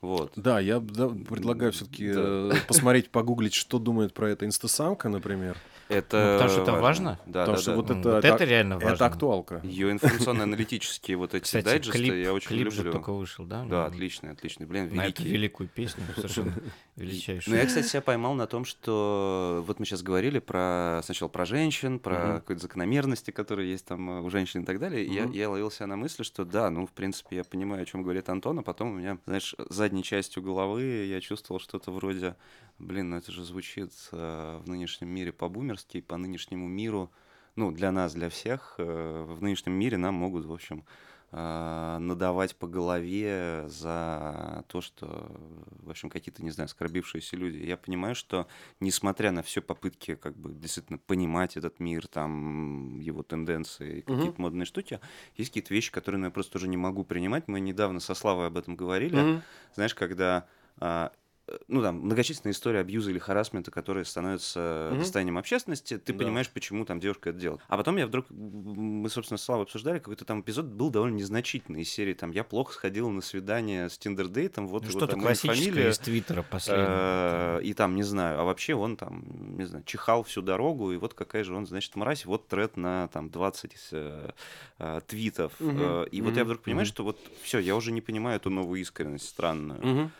вот. Да, я да, предлагаю все-таки Да. посмотреть, погуглить, что думает про это инстасамка, например. Это Ну, потому что это важно. Да, Потому да, что да. вот это, вот это реально важно. Это актуалка. Ее информационно-аналитические вот эти Кстати, дайджесты клип, я очень клип же люблю. только вышел, да? Да, Ну, отличный, отличный. Блин, На эту великий. великую песню, совершенно Ну, величайшую. я, кстати, себя поймал на том, что вот мы сейчас говорили про сначала про женщин, про Мгм. какие-то закономерности, которые есть там э, у женщин и так далее. И я, я ловил себя на мысли, что да, ну, в принципе, я понимаю, о чем говорит Антон, а потом у меня, знаешь, задней частью головы я чувствовал что-то вроде, блин, ну это же звучит э, в нынешнем мире по-бумерски, по нынешнему миру, ну, для нас, для всех, э, в нынешнем мире нам могут, в общем, надавать по голове за то, что, в общем, какие-то, не знаю, оскорбившиеся люди. Я понимаю, что, несмотря на все попытки, как бы, действительно понимать этот мир, там, его тенденции, какие-то модные штуки, есть какие-то вещи, которые ну, я просто уже не могу принимать. Мы недавно со Славой об этом говорили. Мгм. Знаешь, когда а, ну, там, многочисленные истории абьюза или харасмента, которые становятся Мгм. достоянием общественности, ты Да. понимаешь, почему там девушка это делает. А потом я вдруг, мы, собственно, с Славой обсуждали, какой-то там эпизод был довольно незначительный из серии, там, я плохо сходила на свидание с тиндердейтом, вот Ну, что-то классическое фамилия, из Твиттера последнего. э, и там, не знаю, а вообще он там, не знаю, чихал всю дорогу, и вот какая же он, значит, мразь, вот тред на там 20 э, э, твитов. Э, И вот я вдруг понимаю, что вот все, я уже не понимаю эту новую искренность странную.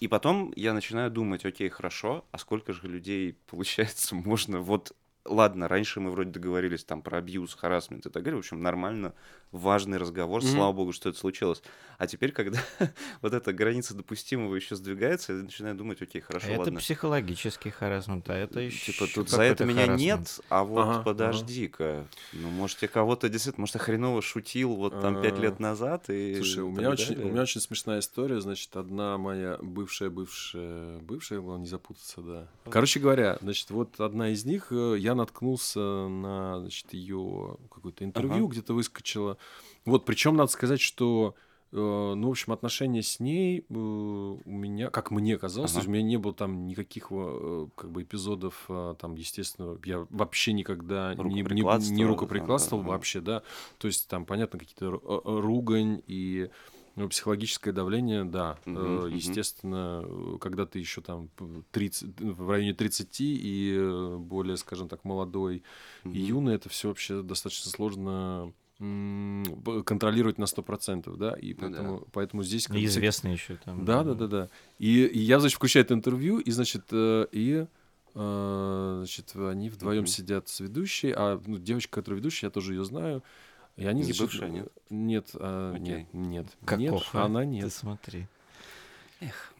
И потом я начинаю думать, окей, хорошо, а сколько же людей, получается, можно вот ладно, раньше мы вроде договорились там про абьюз, харасмент и так далее. В общем, нормально, важный разговор, Мгм. слава богу, что это случилось. А теперь, когда вот эта граница допустимого еще сдвигается, я начинаю думать, окей, хорошо, это ладно. психологический харасмент, а это еще Типа тут за это меня нет, а вот Ага, ага. подожди-ка. Ну, может, я кого-то действительно, может, я хреново шутил вот там пять А. лет назад и Слушай, у меня, очень, у меня очень смешная история. Значит, одна моя бывшая, бывшая, бывшая, главное не запутаться, да. Короче говоря, значит, вот одна из них, э, я наткнулся на, значит, ее какое-то интервью, Ага. где-то выскочило. Вот, причем надо сказать, что э, ну, в общем, отношения с ней э, у меня, как мне казалось, то Ага. есть у меня не было там никаких э, как бы эпизодов, там, естественно, я вообще никогда не, не, не да, рукоприкладствовал ага. вообще, да. То есть там, понятно, какие-то ру- ругань и ну, психологическое давление, да. Мгм. Естественно, э, когда ты еще там п- 30, в районе 30 и более, скажем так, молодой Мгм. и юный, это все вообще достаточно сложно контролировать на 100%, да, и Ну да. поэтому, поэтому здесь... Неизвестно еще там. да, да, да, да. И, и я, значит, включаю это интервью, и, значит, э, и э, значит, они вдвоем Мгм. сидят с ведущей, а ну, девочка, которая ведущая, я тоже ее знаю. И они, Не значит, бывшая, нет? Нет, а, Окей. нет, нет, Каков, нет, а? она Ты нет. смотри.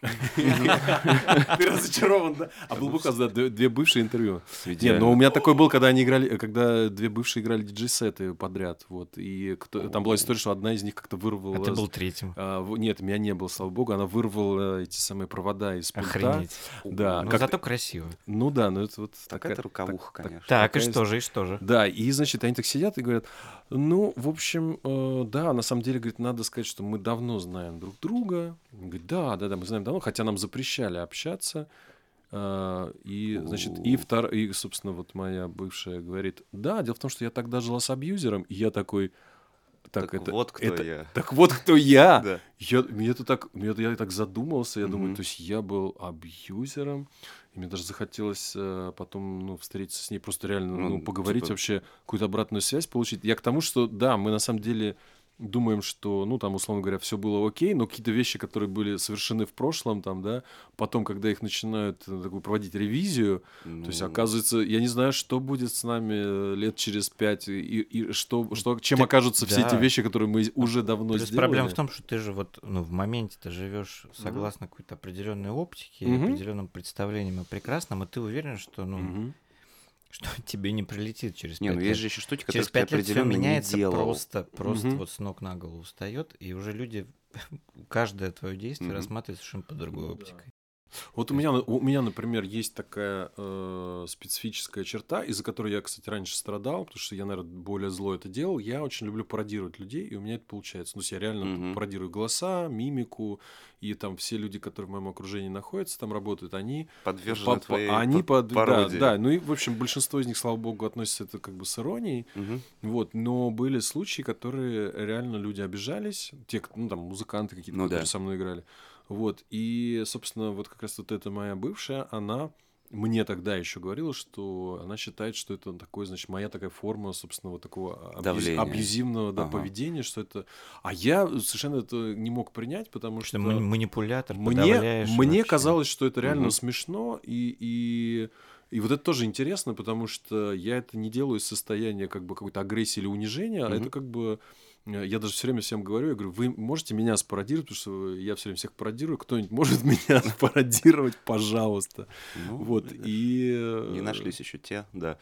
Ты разочарован, да? А был бы, да, две бывшие интервью. Нет, но у меня такой был, когда они играли, когда две бывшие играли диджей-сеты подряд, вот, и там была история, что одна из них как-то вырвала... А ты был третьим. А, нет, меня не было, слава богу, она вырвала эти самые провода из пульта. Охренеть. Да, Ну, зато красиво. Ну да, ну это вот Так такая- это руковуха, так- конечно. Так, и что же, и что же? Да, и, значит, они так сидят и говорят, ну, в общем, э, да, на самом деле, говорит, надо сказать, что мы давно знаем друг друга. Говорит, да, да, да, мы знаем давно, хотя нам запрещали общаться. Э, И, значит, и, втор... и, собственно, вот моя бывшая говорит, да, дело в том, что я тогда жила с абьюзером, и я такой, так, Так это... вот кто это- я. Так вот кто я! Да. Я, мне это так, мне это- я так задумался, я думаю, то есть я был абьюзером, и мне даже захотелось э, потом, ну, встретиться с ней, просто реально, ну, Ну, поговорить типа- вообще, какую-то обратную связь получить. Я к тому, что, да, мы на самом деле думаем, что, ну, там, условно говоря, все было окей, но какие-то вещи, которые были совершены в прошлом, там, да, потом, когда их начинают э, такую проводить ревизию, то есть, Ну, оказывается, я не знаю, что будет с нами э, лет через пять, и, и что, что, чем Ты- окажутся все эти да. вещи, которые мы уже давно Плюс сделали. проблема в том, что ты же вот ну, в моменте ты живешь согласно какой-то определенной оптике, Мгм. определенным представлениям о прекрасном, и ты уверен, что ну Мгм. Что тебе не прилетит через Не, пять ну лет. есть же еще штуки, которые Через пять лет все определенно не меняется делал. просто, просто Мгм. вот с ног на голову встает, и уже люди каждое твое действие Мгм. рассматривают совершенно по другой Ну да. оптикой. Вот у меня, у меня, например, есть такая э, специфическая черта, из-за которой я, кстати, раньше страдал, потому что я, наверное, более зло это делал. Я очень люблю пародировать людей, и у меня это получается. Ну, то есть я реально Мгм. пародирую голоса, мимику, и там все люди, которые в моем окружении находятся, там работают, они Подвержены по- твоей они под, да, пародии. да, ну и, в общем, большинство из них, слава богу, относятся это как бы с иронией, Мгм. вот, но были случаи, которые реально люди обижались, те, ну, там, музыканты какие-то, Ну которые да. со мной играли. Вот, и, собственно, вот как раз вот эта моя бывшая, она мне тогда еще говорила, что она считает, что это такой, значит, моя такая форма, собственно, вот такого абьюз- абьюзивного да, Ага. поведения, что это... А я совершенно это не мог принять, потому Что что... мани- манипулятор, Мне, подавляешь мне вообще. казалось, что это реально Мгм. смешно, и, и, и вот это тоже интересно, потому что я это не делаю из состояния как бы какой-то агрессии или унижения, а Мгм. это как бы... э, Я даже все время всем говорю, я говорю, вы можете меня спародировать, потому что я все время всех пародирую, кто-нибудь может меня спародировать, пожалуйста. Ну, Вот, видишь, и... э, Не нашлись еще те, да.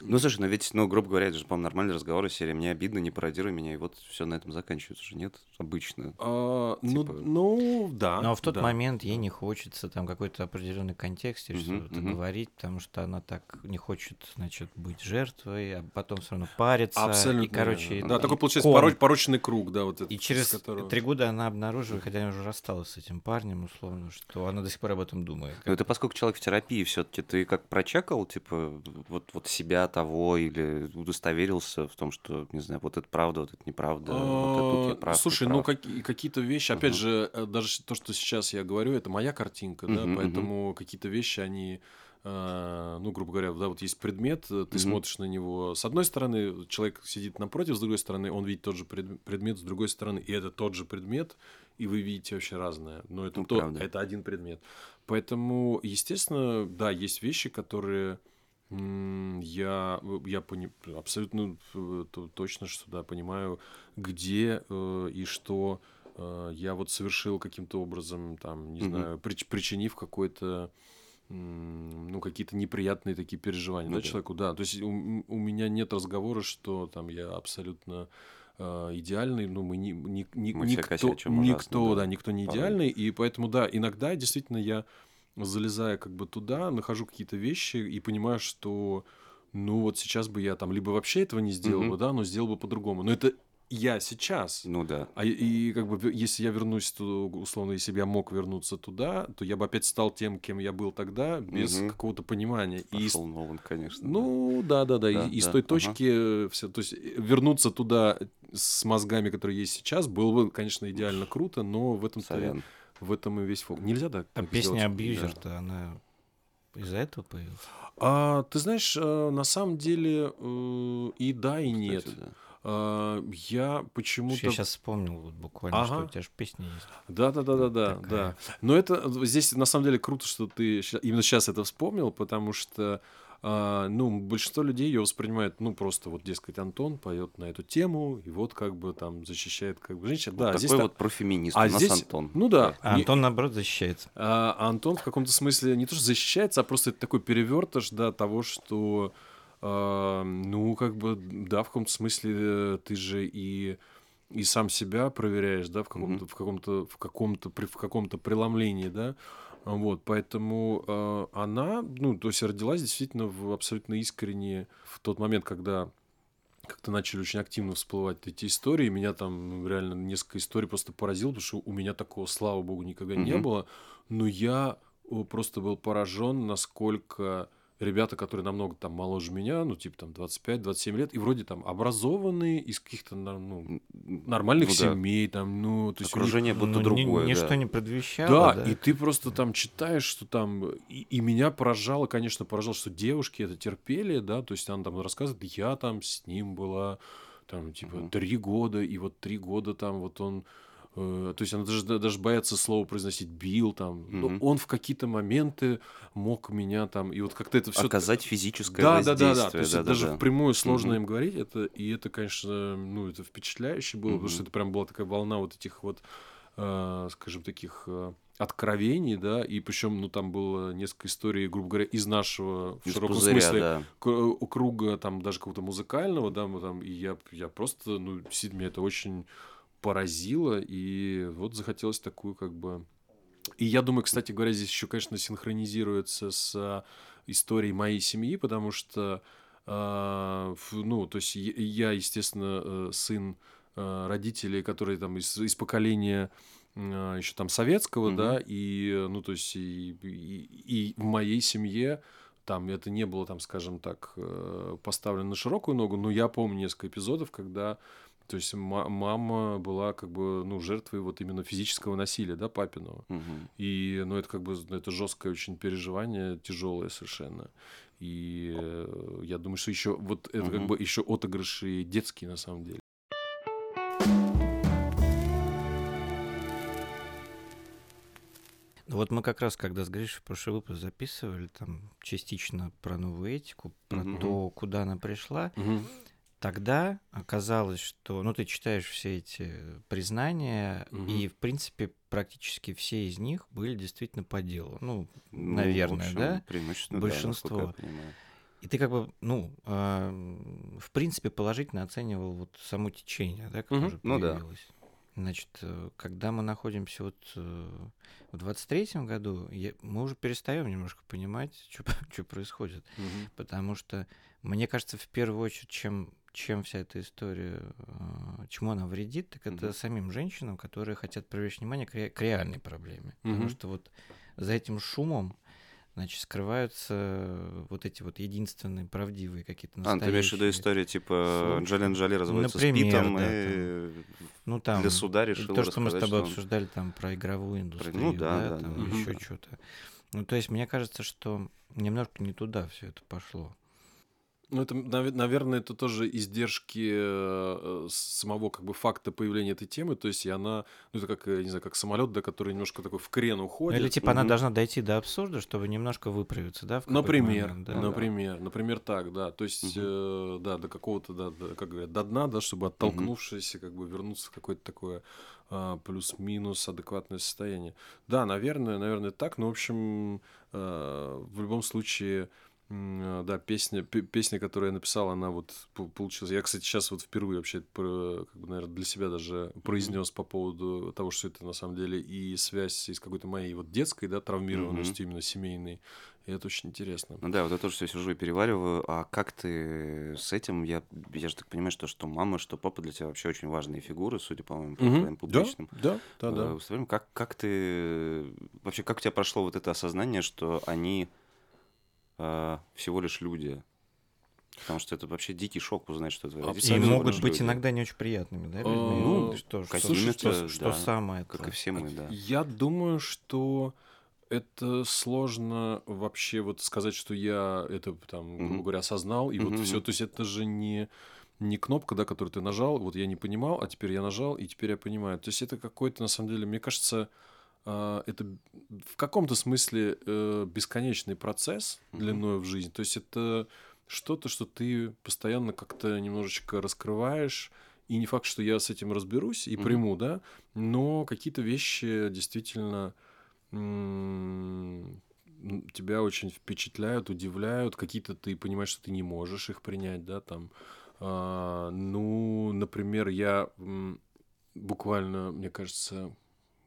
Ну, слушай, ну ведь, ну, грубо говоря, это же, по-моему, нормальный разговор из серии «Мне обидно, не пародируй меня», и вот все на этом заканчивается же, нет? Обычно. а, ну, типа- ну, да. Но в тот да. момент ей не хочется там какой-то определенный контекст или что-то мгм. говорить, потому что она так не хочет, значит, быть жертвой, а потом все равно парится. Абсолютно. И, короче. Да, и такой получается ком. поро- порочный круг, да, вот этот. И через которого- три года она обнаруживает, хотя она уже рассталась с этим парнем, условно, что она до сих пор об этом думает. Ну, это поскольку человек в терапии, все-таки ты как прочекал, типа, вот, вот себя того, или удостоверился в том, что, не знаю, вот это правда, вот это неправда, вот это я А, прав, Слушай, ну какие- какие-то вещи, опять же, э, даже то, что сейчас я говорю, это моя картинка, да, поэтому какие-то вещи, они, э, ну, грубо говоря, да, вот есть предмет, э, ты смотришь на него, с одной стороны, человек сидит напротив, с другой стороны, он видит тот же пред- предмет, с другой стороны, и это тот же предмет, и вы видите вообще разное, но это, Ну, то- правда. это один предмет. Поэтому, естественно, да, есть вещи, которые Я, я пони- абсолютно э, то- точно, что да, понимаю, где э, и что э, я вот совершил каким-то образом, там, не Мгм. знаю, прич- причинив какой-то, ну, какие-то неприятные такие переживания, Ну да, да. человеку, да. То есть у, у меня нет разговора, что там я абсолютно э, идеальный, ну, мы, не, ни- ни- Мы никто, косячим ужасно, никто, да, да, никто не порой. идеальный, и поэтому, да, иногда действительно я залезая как бы туда, нахожу какие-то вещи и понимаю, что ну вот сейчас бы я там либо вообще этого не сделал бы, да, но сделал бы по-другому. Но это я сейчас. Ну да. А и, и как бы если я вернусь туда, условно, если бы я мог вернуться туда, то я бы опять стал тем, кем я был тогда, без Мгм. какого-то понимания. И Пошел Нолан, конечно. ну, да, да, да. Да, и, и с да, той ага. точки все, то есть э, вернуться туда с мозгами, которые есть сейчас, было бы, конечно, идеально круто, но в этом Сорян. В этом и весь фокус. Нельзя так. А так песня. «Абьюзер»-то, она из-за этого появилась? А, ты знаешь, э, на самом деле э, и да, и нет. Кстати, да. А, я почему-то... Я сейчас вспомнил вот буквально, что Ага. у тебя же песня есть. Да, да, да, да, да, да. Но это здесь на самом деле круто, что ты именно сейчас это вспомнил, потому что а, ну, большинство людей ее воспринимает, ну, просто вот, дескать, Антон поет на эту тему, и вот как бы там защищает как бы женщин. Вот Да, такой здесь вот профеминист а у нас здесь- Антон. Ну да. А не- Антон, наоборот, защищается. А Антон в каком-то смысле не то что защищается, а просто это такой перевертыш, да, того, что, а, ну, как бы, да, в каком-то смысле э, ты же и и сам себя проверяешь, да, в каком-то, в каком-то, в каком-то, при, в каком-то преломлении, да, вот, поэтому э, она, ну, то есть родилась действительно в абсолютно искренне в тот момент, когда как-то начали очень активно всплывать эти истории. Меня там ну, реально несколько историй просто поразило, потому что у меня такого, слава богу, никогда не Мгм. было. Но я просто был поражен, насколько ребята, которые намного там моложе меня, ну, типа там 25-27 лет, и вроде там образованные, из каких-то ну, нормальных Ну да. семей, там, ну, то есть у них- Окружение будто Ну, ни- другое, Ничто да. не предвещало, да, да. и ты просто там читаешь, что там... И, и меня поражало, конечно, поражало, что девушки это терпели, да, то есть она там рассказывает, я там с ним была, там, типа, Мгм. три года, и вот три года там вот он... э, то есть она даже, даже боится слово произносить бил там. Но Мгм. он в какие-то моменты мог меня там... И вот как-то это все... Оказать физическое Да, да, да, воздействие. да. То есть это да, даже да. впрямую сложно Мгм. им говорить. Это, и это, конечно, ну, это впечатляюще было, потому Мгм. что это прям была такая волна вот этих вот, э, скажем, таких э, откровений, да, и причем, ну, там было несколько историй, грубо говоря, из нашего, в Из широком пузыря, смысле, да. э, круга, там, даже какого-то музыкального, да, мы там, и я, я просто, ну, действительно, меня это очень поразило, и вот захотелось такую, как бы... И я думаю, кстати говоря, здесь еще, конечно, синхронизируется с а, историей моей семьи, потому что, а, ну, то есть я- естественно, э, сын э, родителей, которые там из, из поколения еще там советского, Мгм. да, и, ну, то есть и, и- и в моей семье там это не было, там, скажем так, э, поставлено на широкую ногу, но я помню несколько эпизодов, когда, то есть ма- мама была как бы, ну, жертвой вот именно физического насилия, да, папиного. Мгм. И, ну, это как бы, это жесткое очень переживание, тяжелое совершенно. И э, я думаю, что еще вот это как Мгм. бы еще отыгрыши детские на самом деле. Ну Вот мы как раз, когда с Гришей прошлый выпуск записывали, там частично про новую этику, про Мгм. то, куда она пришла, тогда оказалось, что, ну, ты читаешь все эти признания, Мгм. и, в принципе, практически все из них были действительно по делу. Ну, Ну, наверное, общем, да? Преимущественно, да, Большинство. понимаю. И ты как бы, ну, ам, в принципе, положительно оценивал вот само течение, да, которое Мгм. Ну да. появилось. Значит, э, когда мы находимся вот э, в 23-м году, я- мы уже перестаем немножко понимать, что происходит. Мгм. Потому что, мне кажется, в первую очередь, чем, чем вся эта история, э, чему она вредит, так это Мгм. самим женщинам, которые хотят привлечь внимание к, ре- к реальной проблеме. Потому Мгм. что вот за этим шумом, значит, скрываются вот эти вот единственные правдивые какие-то А, ты имеешь в виду настоящие- историю, типа, случаи. Джолиан Джоли разводится Например, с Питом да, и Ну, там, для суда решил то, что мы с тобой что он- обсуждали там про игровую индустрию, ну да, да, да, там да. Еще что-то. Ну, то есть, мне кажется, что немножко не туда все это пошло. Ну, это, наве- наверное, это тоже издержки э, самого как бы факта появления этой темы. То есть, и она, ну, это как, не знаю, как самолет, да, который немножко такой в крен Ну, уходит. Или типа она Мгм. должна дойти до абсурда, чтобы немножко выправиться, да? Например, момент, да? например, например, так, да. То есть, э, да, до какого-то, да, до- как говорят, до дна, да, чтобы оттолкнувшись, как бы вернуться в какое-то такое а, плюс-минус адекватное состояние. Да, наверное, наверное, так. Но, в общем, э, в любом случае, э, да, песня, пе- песня, которую я написал, она вот пол- получилась. Я, кстати, сейчас вот впервые вообще, про- как бы, наверное, для себя даже произнес по поводу того, что это на самом деле и связь из какой-то моей вот детской, да, травмированностью именно семейной. И это очень интересно. Ну да, вот я тоже все сижу и перевариваю. А как ты с этим? Я, я же так понимаю, что, что мама, что папа для тебя вообще очень важные фигуры, судя по моему, по Мгм. твоим публичным. Да, да, да. э, выступлениям. Как, как ты... Вообще, как у тебя прошло вот это осознание, что они э, всего лишь люди? Потому что это вообще дикий шок узнать, что И родители Абсолютно. всего могут быть люди. иногда не очень приятными, да? А, ну, что, что, что, что да, самое Как и все мы, да. Я думаю, что это сложно вообще вот сказать, что я это там, грубо говоря, осознал, и вот все. То есть это же не, не кнопка, да, которую ты нажал, вот я не понимал, а теперь я нажал, и теперь я понимаю. То есть это какой-то, на самом деле, мне кажется, а, это в каком-то смысле э, бесконечный процесс Мгм. длиною в жизнь. То есть это что-то, что ты постоянно как-то немножечко раскрываешь, и не факт, что я с этим разберусь и приму, да, но какие-то вещи действительно тебя очень впечатляют, удивляют, какие-то ты понимаешь, что ты не можешь их принять, да, там. А, ну, например, я буквально, мне кажется,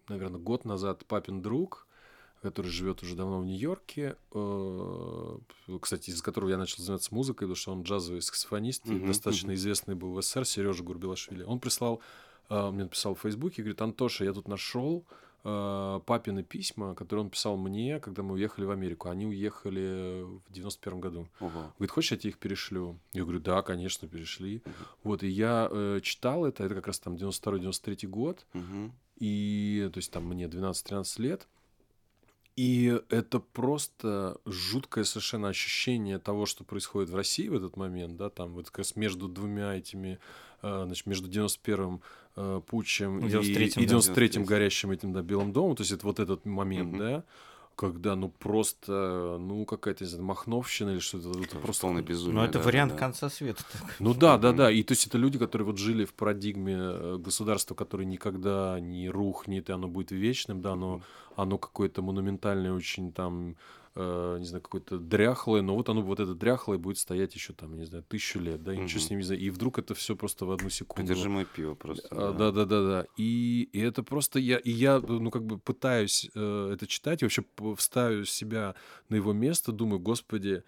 наверное, год назад папин друг, который живет уже давно в Нью-Йорке, э, кстати, из-за которого я начал заниматься музыкой, потому что он джазовый саксофонист, и Мгм, достаточно известный был в СССР, Сережа Гурбелашвили. Он прислал, э, мне написал в Фейсбуке, говорит, Антоша, я тут нашел э, папины письма, которые он писал мне, когда мы уехали в Америку. Они уехали в 91 году. Ого. Говорит, хочешь, я тебе их перешлю? Я говорю, да, конечно, перешли. Мгм. Вот, и я э, читал это, это как раз там 92-93 год, Мгм. И, то есть, там мне 12-13 лет. И это просто жуткое совершенно ощущение того, что происходит в России в этот момент, да, там вот как раз между двумя этими, э, значит, между 91-м э, путчем и, 93-м, и да. 93-м горящим этим, да, Белым домом, то есть это вот этот момент, Мгм. да, когда, ну, просто, ну, какая-то, не знаю, махновщина или что-то, это Это просто... полное безумие. Ну, это да, вариант да. конца света. Ну да, да, да. И то есть это люди, которые вот жили в парадигме э, государства, которое никогда не рухнет, и оно будет вечным, да, но оно какое-то монументальное, очень там, э, не знаю, какое-то дряхлое, но вот оно, вот это дряхлое будет стоять еще там, не знаю, тысячу лет, да, и ничего с ним не знаю. И вдруг это все просто в одну секунду. Подержи мое пиво просто. А, Да, да, да, да. И, и это просто я, и я, ну, как бы пытаюсь э, это читать, и вообще вставлю себя на его место, думаю, господи,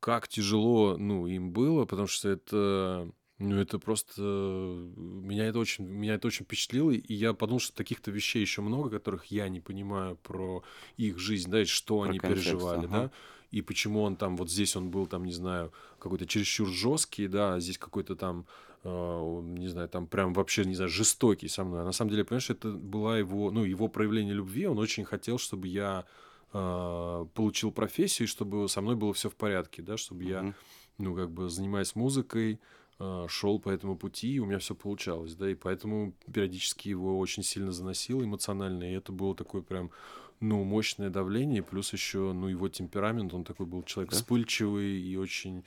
как тяжело, ну, им было, потому что это, ну, это просто, э, меня это очень, меня это очень впечатлило, и я подумал, что таких-то вещей еще много, которых я не понимаю про их жизнь, да, и что Про они контекст, переживали, ага. да, и почему он там, вот здесь он был там, не знаю, какой-то чересчур жесткий, да, а здесь какой-то там э, не знаю, там прям вообще, не знаю, жестокий со мной. А на самом деле, понимаешь, это была его, ну, его проявление любви. Он очень хотел, чтобы я э, получил профессию, и чтобы со мной было все в порядке, да, чтобы я, Мгм. ну, как бы, занимаясь музыкой, шел по этому пути, и у меня все получалось, да, и поэтому периодически его очень сильно заносило эмоционально, и это было такое прям, ну, мощное давление, плюс еще, ну, его темперамент, он такой был человек Да? вспыльчивый и очень а,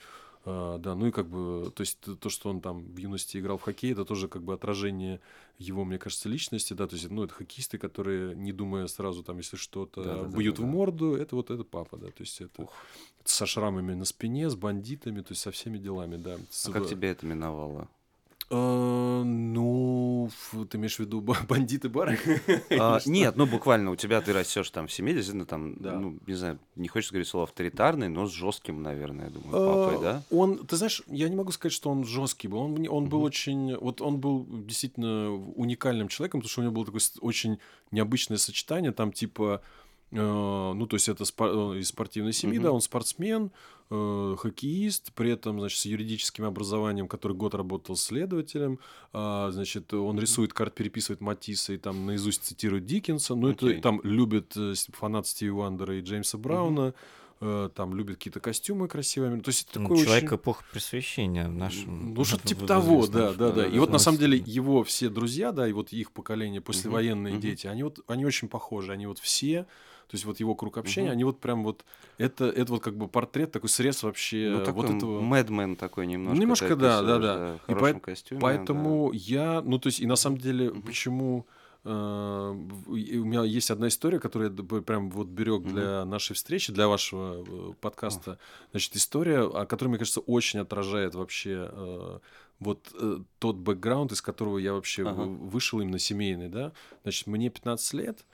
да, ну и как бы, то есть то, что он там в юности играл в хоккей, это тоже как бы отражение его, мне кажется, личности, да, то есть, ну, это хоккеисты, которые, не думая сразу там, если что-то Да-да-да-да-да. бьют в морду, это вот это папа, да, то есть это Ух. со шрамами на спине, с бандитами, то есть со всеми делами, да. С- А как тебя это миновало? А, ну, ты имеешь в виду ба- бандиты бары? А, Нет, ну буквально у тебя ты растешь там в семье, действительно там, Да. ну, не знаю, не хочется говорить слово авторитарный, но с жестким, наверное, я думаю, папой, да? А, Он, ты знаешь, я не могу сказать, что он жесткий был. Он, был очень, вот он был действительно уникальным человеком, потому что у него было такое очень необычное сочетание, там типа, э, ну то есть это спор- э, из спортивной семьи, да, он спортсмен, э, хоккеист, при этом, значит, с юридическим образованием, который год работал следователем, а, значит, он рисует карт, переписывает Матисса и там наизусть цитирует Диккенса, ну это Окей. там любит э, фанат Стиви Вандера и Джеймса Брауна, э, там любит какие-то костюмы красивые. То есть это Ну, такой человек очень... эпохи просвещения в нашем... Ну, что-то типа того, да, да, да. И вот на самом деле его все друзья, да, и вот их поколение, послевоенные мгм. дети, они вот, они очень похожи, они вот все, то есть вот его круг общения, Мгм. они вот прям вот, это, это вот как бы портрет, такой срез вообще Ну, вот этого... Мэдмен такой немножко. Немножко, ты да, да, описываешь, да. И поэт- костюме. Поэтому я, ну, то есть, и на самом деле, Мгм. почему э, и у меня есть одна история, которую я прям вот берег для нашей встречи, для вашего э, подкаста. Значит, история, о которой, мне кажется, очень отражает вообще э, вот э, тот бэкграунд, из которого я вообще вы- вышел именно семейный, да. Значит, мне 15 лет,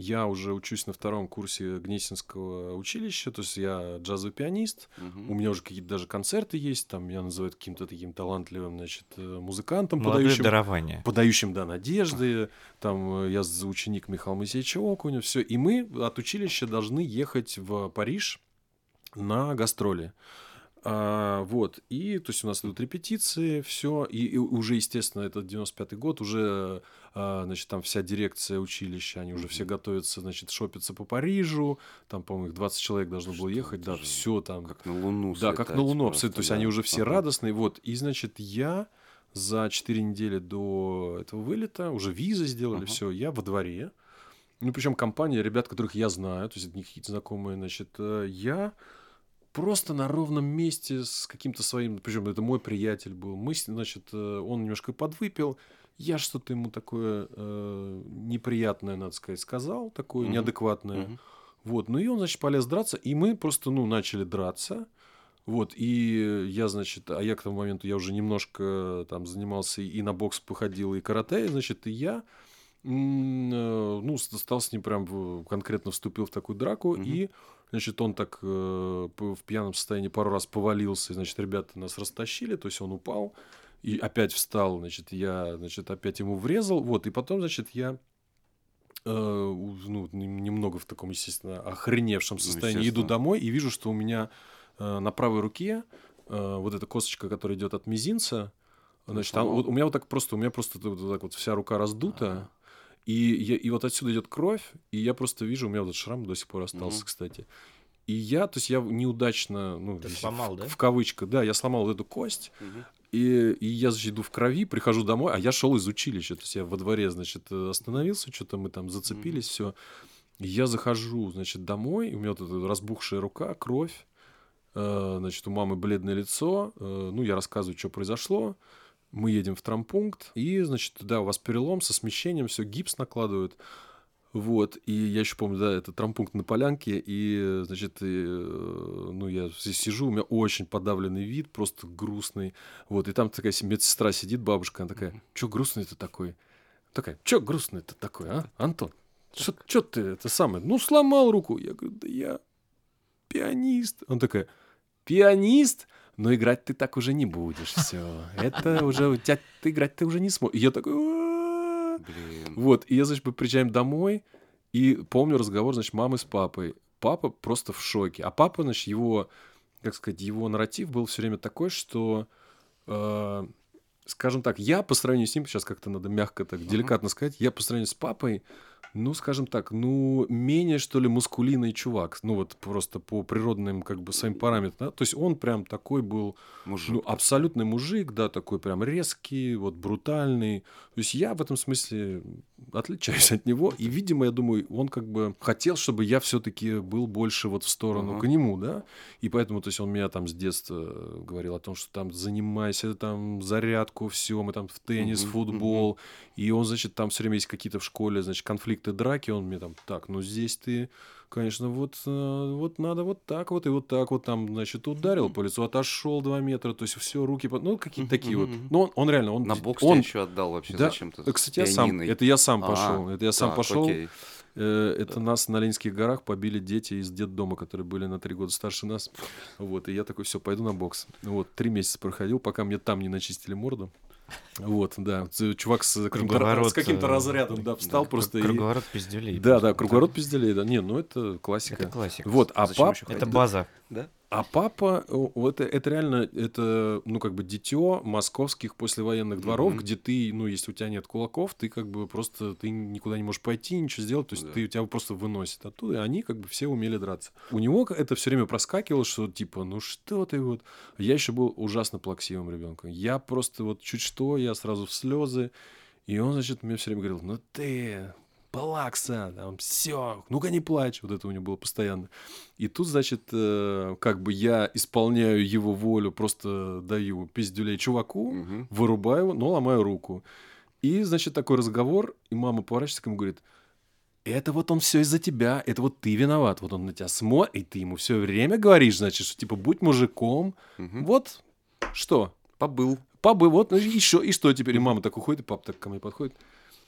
я уже учусь на втором курсе Гнесинского училища, то есть я джазовый пианист. Мгм. у меня уже какие-то даже концерты есть, там меня называют каким-то таким талантливым, значит, э, музыкантом, Молодое подающим, дарование. подающим, да, надежды. Там э, я за ученик Михаила Моисеевича Окуня, все. И мы от училища должны ехать в Париж на гастроли. А, вот, и, то есть у нас идут репетиции, все, и, и уже, естественно, это 95-й год, уже, а, значит, там вся дирекция училища, они уже все готовятся, значит, шопиться по Парижу, там, по-моему, их 20 человек должно было Что ехать, это да, все там, Как на Луну да, как на Луну, абсолютно. То есть да. они уже все Ага. радостные. Вот. И, значит, я за 4 недели до этого вылета, уже визы сделали, Ага. все, я во дворе. Ну, причем компания ребят, которых я знаю, то есть это не какие-то знакомые, значит, э, я просто на ровном месте с каким-то своим, причем это мой приятель был, мы, значит, э, он немножко подвыпил, я что-то ему такое э, неприятное, надо сказать, сказал, такое Мгм. неадекватное. Мгм. Вот, ну и он, значит, полез драться, и мы просто, ну, начали драться. Вот, и я, значит, а я к тому моменту, я уже немножко там занимался и на бокс походил, и карате, значит, и я, э, ну, стал с ним прям конкретно вступил в такую драку, Мгм. и, значит, он так э, в пьяном состоянии пару раз повалился, и, значит, ребята нас растащили, то есть он упал, и опять встал, значит, я, значит, опять ему врезал, вот, и потом, значит, я э, ну, нем- немного в таком, естественно, охреневшем Ну, состоянии иду естественно. домой и вижу, что у меня э, на правой руке э, вот эта косточка, которая идет от мизинца, значит, там, вот у меня вот так просто, у меня просто вот, вот так вот вся рука раздута, и, я, и вот отсюда идет кровь, и я просто вижу, у меня вот этот шрам до сих пор остался, Мгм. кстати. И я, то есть я неудачно, ну, Ты здесь сломал, в, да? в кавычках, да, я сломал вот эту кость, Мгм. и, и я, значит, иду в крови, прихожу домой, а я шел из училища. То есть я во дворе, значит, остановился, что-то мы там зацепились, все. Я захожу, значит, домой, у меня вот эта разбухшая рука, кровь, э, значит, у мамы бледное лицо. э, ну, я рассказываю, что произошло. Мы едем в травмпункт, и, значит, да, у вас перелом со смещением, все, гипс накладывают. Вот, и я еще помню, да, это травмпункт на полянке, и, значит, и, э, ну, я здесь сижу, у меня очень подавленный вид, просто грустный, вот, и там такая медсестра сидит, бабушка, она такая, что грустный ты такой? Такая, что грустный ты такой, а, Антон? Что ты это самое? Ну, сломал руку. Я говорю, да я пианист. Он такая, пианист? Но играть ты так уже не будешь, все. Это уже у тебя, ты играть ты уже не сможешь. И я такой. Блин. Вот, и я, значит, мы приезжаем домой, и помню разговор, значит, мамы с папой. Папа просто в шоке. А папа, значит, его, как сказать, его нарратив был все время такой, что, э, скажем так, я по сравнению с ним, сейчас как-то надо мягко так, деликатно сказать, я по сравнению с папой, ну, скажем так, ну, менее, что ли, мускулиный чувак. Ну, вот просто по природным, как бы, своим параметрам. да. То есть он прям такой был, Мужик. ну, абсолютный мужик, да, такой прям резкий, вот брутальный. То есть я в этом смысле отличаюсь от него. И, видимо, я думаю, он как бы хотел, чтобы я все-таки был больше вот в сторону Ага. к нему, да. И поэтому, то есть он меня там с детства говорил о том, что там занимайся, там зарядку, все, мы там в теннис, Мгм, футбол. И он, значит, там все время есть какие-то в школе, значит, конфликты, драки. Он мне там, так, ну здесь ты, конечно, вот, э, вот надо вот так вот и вот так вот там, значит, ударил по лицу, отошел два метра, то есть все руки, ну какие-то такие вот. Но он, он реально, он, На бокс он, еще отдал вообще да, зачем-то? э, кстати, я сам, это я сам А, пошел, это я сам так, пошел. окей. Э, Это нас на Ленинских горах побили дети из детдома, которые были на три года старше нас. Вот, и я такой, все, пойду на бокс. Вот, три месяца проходил, пока мне там не начистили морду. Вот, да. Чувак с каким-то, с каким-то э, разрядом, да, встал просто и... Круговорот пиздюлей. Да, просто. да, круговорот пизделей, да. Не, ну это классика. Это классика. Вот, а Зачем пап... Это база. Да? А папа, о, вот это, это реально, это, ну, как бы дитё московских послевоенных дворов, Мгм. где ты, ну, если у тебя нет кулаков, ты как бы просто, ты никуда не можешь пойти, ничего сделать, то есть Да. ты, тебя просто выносит оттуда, и они как бы все умели драться. У него это все время проскакивало, что типа, ну что ты вот... Я еще был ужасно плаксивым ребенком. Я просто вот чуть что, я сразу в слезы, и он, значит, мне все время говорил, ну ты, плакса, там, все, ну-ка не плачь. Вот это у него было постоянно. И тут, значит, э, как бы я исполняю его волю, просто даю пиздюлей чуваку, Мгм. вырубаю его, но ломаю руку. И, значит, такой разговор, и мама поворачивается к нему и говорит, это вот он все из-за тебя, это вот ты виноват. Вот он на тебя смотрит, и ты ему все время говоришь, значит, что типа будь мужиком. Мгм. Вот что? Побыл. Папы, вот, ну, и что, и что теперь? И мама так уходит, и папа так ко мне подходит.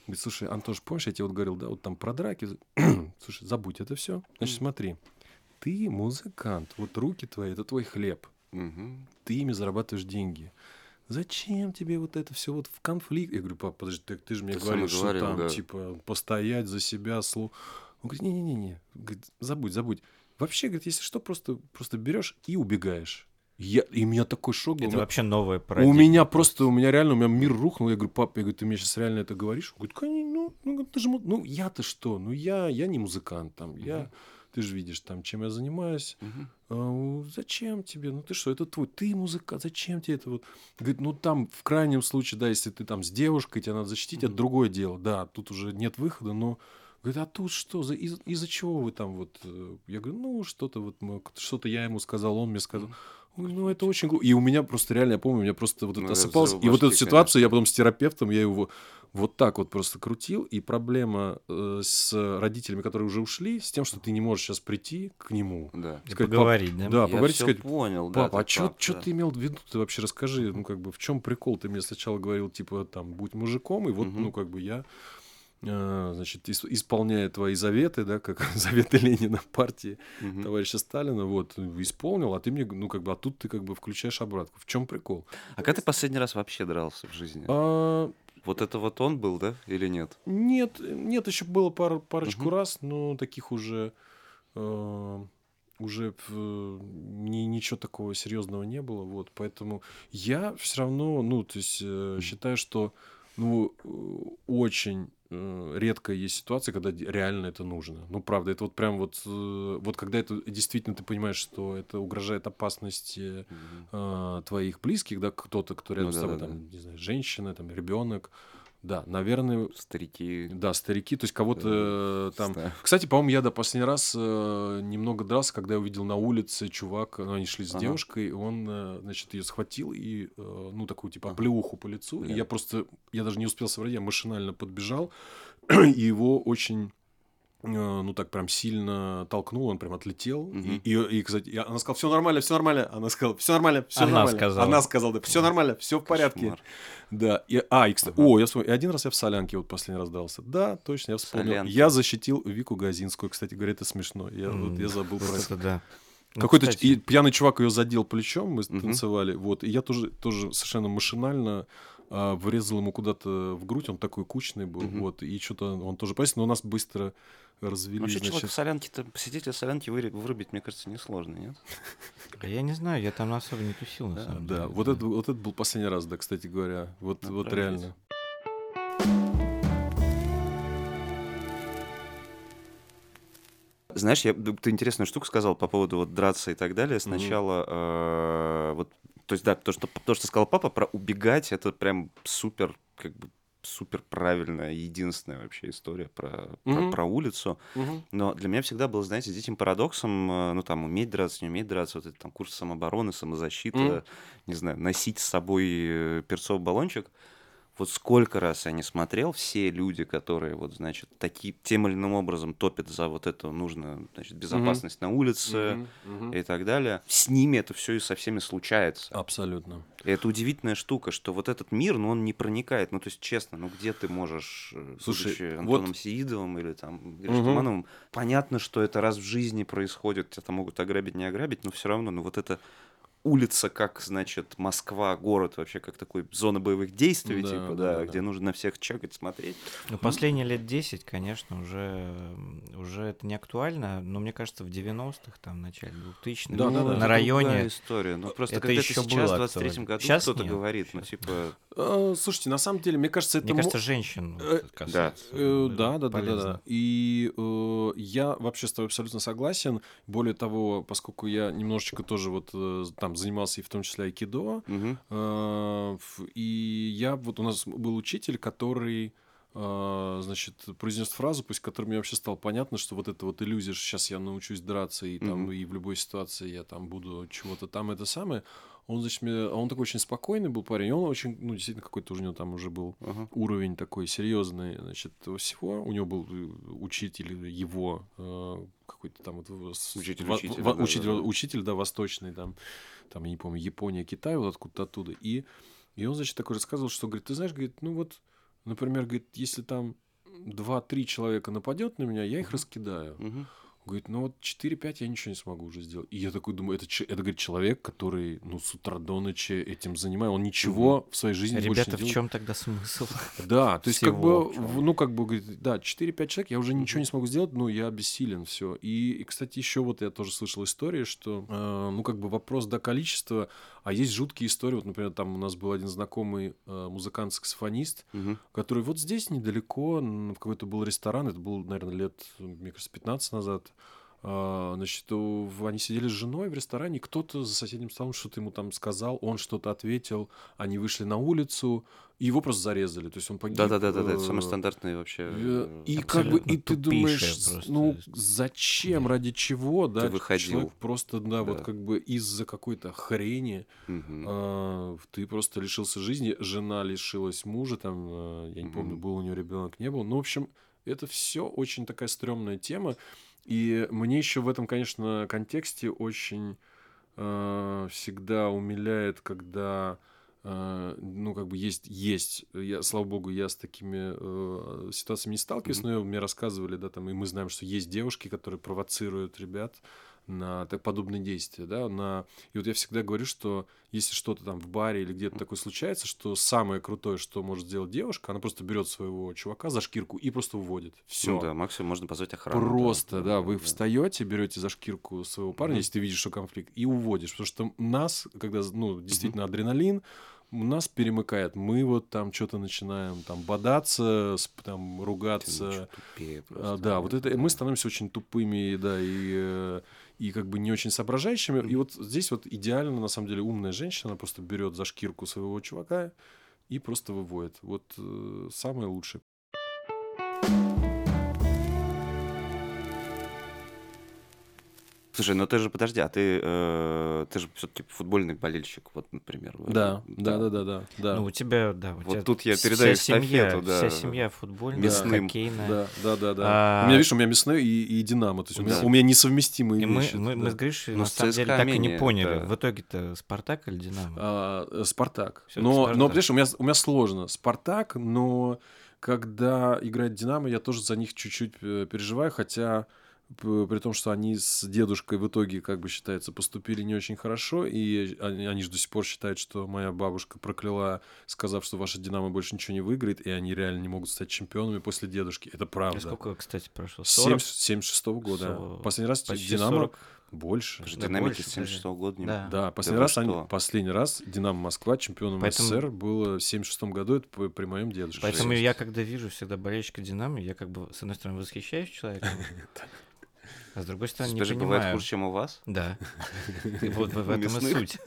Говорит, слушай, Антош, помнишь, я тебе вот говорил, да, вот там про драки. Слушай, забудь это все. Значит, смотри, ты музыкант, вот руки твои, это твой хлеб. Мгм. Ты ими зарабатываешь деньги. Зачем тебе вот это все вот в конфликт? Я говорю, папа, подожди, ты, ты же мне Ты сам говоришь, что говорил, там, да. типа, постоять за себя, слу... Он говорит, не-не-не, забудь, забудь. Вообще, говорит, если что, просто, просто берешь и убегаешь. Я, и у меня такой шок был. Это У меня- вообще новая у парадигма. меня просто, у меня реально, у меня мир рухнул. Я говорю, папа, я говорю, ты мне сейчас реально это говоришь? Он говорит, ну, ну, ты же, ну, я-то что? Ну, я, я не музыкант, там, я, ты же видишь, там, чем я занимаюсь. Мгм. А, зачем тебе? Ну, ты что, это твой, ты музыкант, зачем тебе это вот? Говорит, ну, там, в крайнем случае, да, если ты там с девушкой, тебя надо защитить, это другое дело. Да, тут уже нет выхода, но Говорит, а тут что? За, из, из-за чего вы там вот? э?» Я говорю, ну, что-то вот, мы- что-то я ему сказал, он мне сказал. Он говорит, ну, это очень глупо. И у меня просто реально, я помню, у меня просто вот Ну, это это осыпалось. И вот эту ситуацию я потом с терапевтом, я его вот так вот просто крутил. И проблема э, с родителями, которые уже ушли, с тем, что ты не можешь сейчас прийти к нему. Да. И сказать, поговорить, да? Да, Я поговорить, всё сказать, понял, да. Папа, а что да. ты имел в виду? Ты вообще расскажи, ну, как бы, в чем прикол? Ты мне сначала говорил, типа, там, будь мужиком, и вот, Мгм. ну, как бы я, значит, ис- исполняя твои заветы, да, как заветы Ленина партии Мгм. товарища Сталина, вот, исполнил, а ты мне, ну, как бы, а тут ты, как бы, включаешь обратку. В чем прикол? А когда ты последний раз вообще дрался в жизни? А, Вот это вот он был, да, или нет? Нет, нет, еще было пар, парочку Мгм. раз, но таких уже э, уже ни- ничего такого серьезного не было, вот, поэтому я все равно, ну, то есть э, считаю, что ну э, очень редко есть ситуация, когда реально это нужно. Ну, правда, это вот прям вот, э, вот когда это действительно ты понимаешь, что это угрожает опасности э, твоих близких, да, кто-то, кто рядом Ну с тобой, да-да-да. там, не знаю, женщина, там, ребенок, да, наверное, Старики. да, старики, то есть кого-то э, там... Да. Кстати, по-моему, я до последний раз э, немного дрался, когда я увидел на улице чувак, ну, они шли с Ага. девушкой, и он, э, значит, ее схватил и, э, ну, такую, типа, Ага. оплеуху по лицу. Да. И я просто, я даже не успел соврать, я машинально подбежал, и его очень... э, Ну, так прям сильно толкнул, он прям отлетел. Мгм. И, и, и, кстати, я- она сказала, все нормально, все нормально. Она сказала, все нормально, все Она нормально. сказала. Она сказала, да, все нормально, все в порядке. Кошмар. Да. И, а, и, кстати, Ага. о, я вспомнил. И один раз я в солянке вот последний раз дрался. Да, точно, я вспомнил. Солянке. Я защитил Вику Газинскую. Кстати говоря, это смешно. Я, вот, я забыл про это. да. Ну, Какой-то и пьяный чувак ее задел плечом, мы Мгм. танцевали. Вот. И я тоже, тоже совершенно машинально а, врезал ему куда-то в грудь. Он такой кучный был. Мгм. Вот. И что-то он тоже повесил, но у нас быстро развели. Вообще, человек значит. в солянке-то, посетителя солянки выри- вырубить, мне кажется, несложно, нет? а Я не знаю, я там особо не тусил, на Да, самом Да, деле. вот это, вот это был последний раз, да, кстати говоря. Вот, Надо вот проверить. реально. Знаешь, я, ты интересную штуку сказал по поводу вот драться и так далее. Сначала, э, вот, то есть, да, то что, то, что сказал папа про убегать, это прям супер, как бы, супер правильная, единственная вообще история про, про, Мгм. про улицу. Мгм. Но для меня всегда было, знаете, диким парадоксом, э, ну, там, уметь драться, не уметь драться, вот это там курс самообороны, самозащиты, Мгм. не знаю, носить с собой э, перцовый баллончик. Вот сколько раз я не смотрел, все люди, которые, вот, значит, такие, тем или иным образом топят за вот эту нужную, значит, безопасность на улице Мгм. Мгм. и так далее, с ними это все и со всеми случается. Абсолютно. И это удивительная штука, что вот этот мир, ну, он не проникает. Ну, то есть, честно, ну, где ты можешь, э, Слушай, будучи вот- Антоном Сеидовым или там, Мгм. Штумановым, понятно, что это раз в жизни происходит, тебя там могут ограбить, не ограбить, но все равно, ну, вот это улица как, значит, Москва, город вообще как такой зона боевых действий, Да, типа, да, да, да, где нужно на всех чекать, смотреть. Ну, последние лет 10, конечно, уже, уже это не актуально, но мне кажется, в 90-х, там, в начале 2000-х, Да, да, да. на районе... история. Ну, просто это когда еще сейчас, в 23 актуально. году, Щас кто-то нет, говорит, ну, типа, Слушайте, на самом деле, мне кажется, это... Мне мо- кажется, женщин Э, это касается. Э, Это Да, да, да, да, да. И э, я вообще с тобой абсолютно согласен. Более того, поскольку я немножечко тоже вот э, там занимался и в том числе айкидо, э, и я вот у нас был учитель, который э, значит, произнес фразу, пусть которой мне вообще стало понятно, что вот эта вот иллюзия, что сейчас я научусь драться, и там, Мгм. и в любой ситуации я там буду чего-то там, это самое. Он, значит, мне, он такой очень спокойный был парень, он очень, ну, действительно, какой-то у него там уже был ага. уровень такой серьезный, значит, всего. У него был э, учитель его, э, какой-то там вот... Учитель во- учителя, во- да, учитель, да, да. учитель, да, восточный, там, там, я не помню, Япония, Китай, вот откуда-то оттуда. И, и он, значит, такой рассказывал, что, говорит, ты знаешь, говорит, ну вот, например, говорит, если там 2-3 человека нападет на меня, я их раскидаю. мгм. Говорит, ну вот 4-5 я ничего не смогу уже сделать. И я такой думаю, это, это говорит, человек, который, ну, с утра до ночи этим занимается. Он ничего в своей жизни больше Ребята, не в делает. чем тогда смысл? Да, то есть как бы, в в- ну как бы, говорит, да, 4-5 человек, я уже ничего не смогу сделать, ну я бессилен, все. И, и, кстати, еще вот я тоже слышал истории, что, э, ну как бы вопрос, да, количества, а есть жуткие истории, вот, например, там у нас был один знакомый э, музыкант-саксофонист, Мгм. который вот здесь недалеко, в какой-то был ресторан, это был, наверное, лет, мне кажется, 15 назад, Значит, у- в- они сидели с женой в ресторане, кто-то за соседним столом что-то ему там сказал, он что-то ответил, они вышли на улицу, и его просто зарезали. То есть он погиб. Да-да-да-да, это э, самый стандартный вообще. э, э, И как бы, и ты думаешь, просто ну зачем, ради чего, да? выходил. Человек просто, да, вот Да. как бы из-за какой-то хрени мгм. а, ты просто лишился жизни, жена лишилась мужа, там, я не помню, был у нее ребенок, не был. Ну, в общем, это все очень такая стрёмная тема. И мне еще в этом, конечно, контексте очень э, всегда умиляет, когда э, ну, как бы есть, есть, я, слава богу, я с такими э, ситуациями не сталкиваюсь, но мне рассказывали, да, там, и мы знаем, что есть девушки, которые провоцируют ребят на так, подобные действия, да, на... И вот я всегда говорю, что если что-то там в баре или где-то такое случается, что самое крутое, что может сделать девушка, она просто берет своего чувака за шкирку и просто уводит. Все. Ну да, максимум можно позвать охрану. Просто, да, вы да. встаете, берете за шкирку своего парня, Мгм. если ты видишь, что конфликт, и уводишь. Потому что нас, когда, ну, действительно адреналин, нас перемыкает. Мы вот там что-то начинаем там бодаться, там Ты, ругаться. ну, чё тупее А, просто, да, вот это мы да. становимся очень тупыми, да, и, э, и как бы не очень соображающими. И вот здесь вот идеально, на самом деле, умная женщина, она просто берет за шкирку своего чувака и просто выводит. Вот э, самое лучшее. Слушай, ну ты же, подожди, а ты, э, ты же все-таки футбольный болельщик, вот, например. Да, да, да, да, да, да. Ну, у тебя, да, у Вот тебя тут я вся передаю семья, эстафету, да. Вся семья футбольная, Мясным. хоккейная. Да, да, да, да. А, У меня, видишь, у меня мясной и, и Динамо. То есть у, меня, Да. у меня несовместимые И мы, вещи. мы, да. мы с Гришей, Ну, на с самом деле, так и не поняли. да. В итоге-то Спартак или Динамо? А, э, Спартак. Но, Спартак. но, понимаешь, у меня, у меня сложно. Спартак, но когда играет Динамо, я тоже за них чуть-чуть э, переживаю, хотя при том, что они с дедушкой в итоге, как бы считается, поступили не очень хорошо, и они, они же до сих пор считают, что моя бабушка прокляла, сказав, что ваша Динамо больше ничего не выиграет, и они реально не могут стать чемпионами после дедушки. Это А правда. сколько, кстати, прошло? 7 40? 76 года. Со- Последний раз Почти Динамо 40. больше. Да динамики больше с 76 года не Да. Да, последний вы раз, они, последний раз Динамо Москва чемпионом Поэтому- СССР было в 76 году, это при, при моем дедушке. Поэтому Жесть. я, когда вижу всегда болельщика Динамо, я как бы, с одной стороны, восхищаюсь человеком, а с другой стороны, не Даже бывает понимаю. хуже, чем у вас? Да. И вот в этом и суть.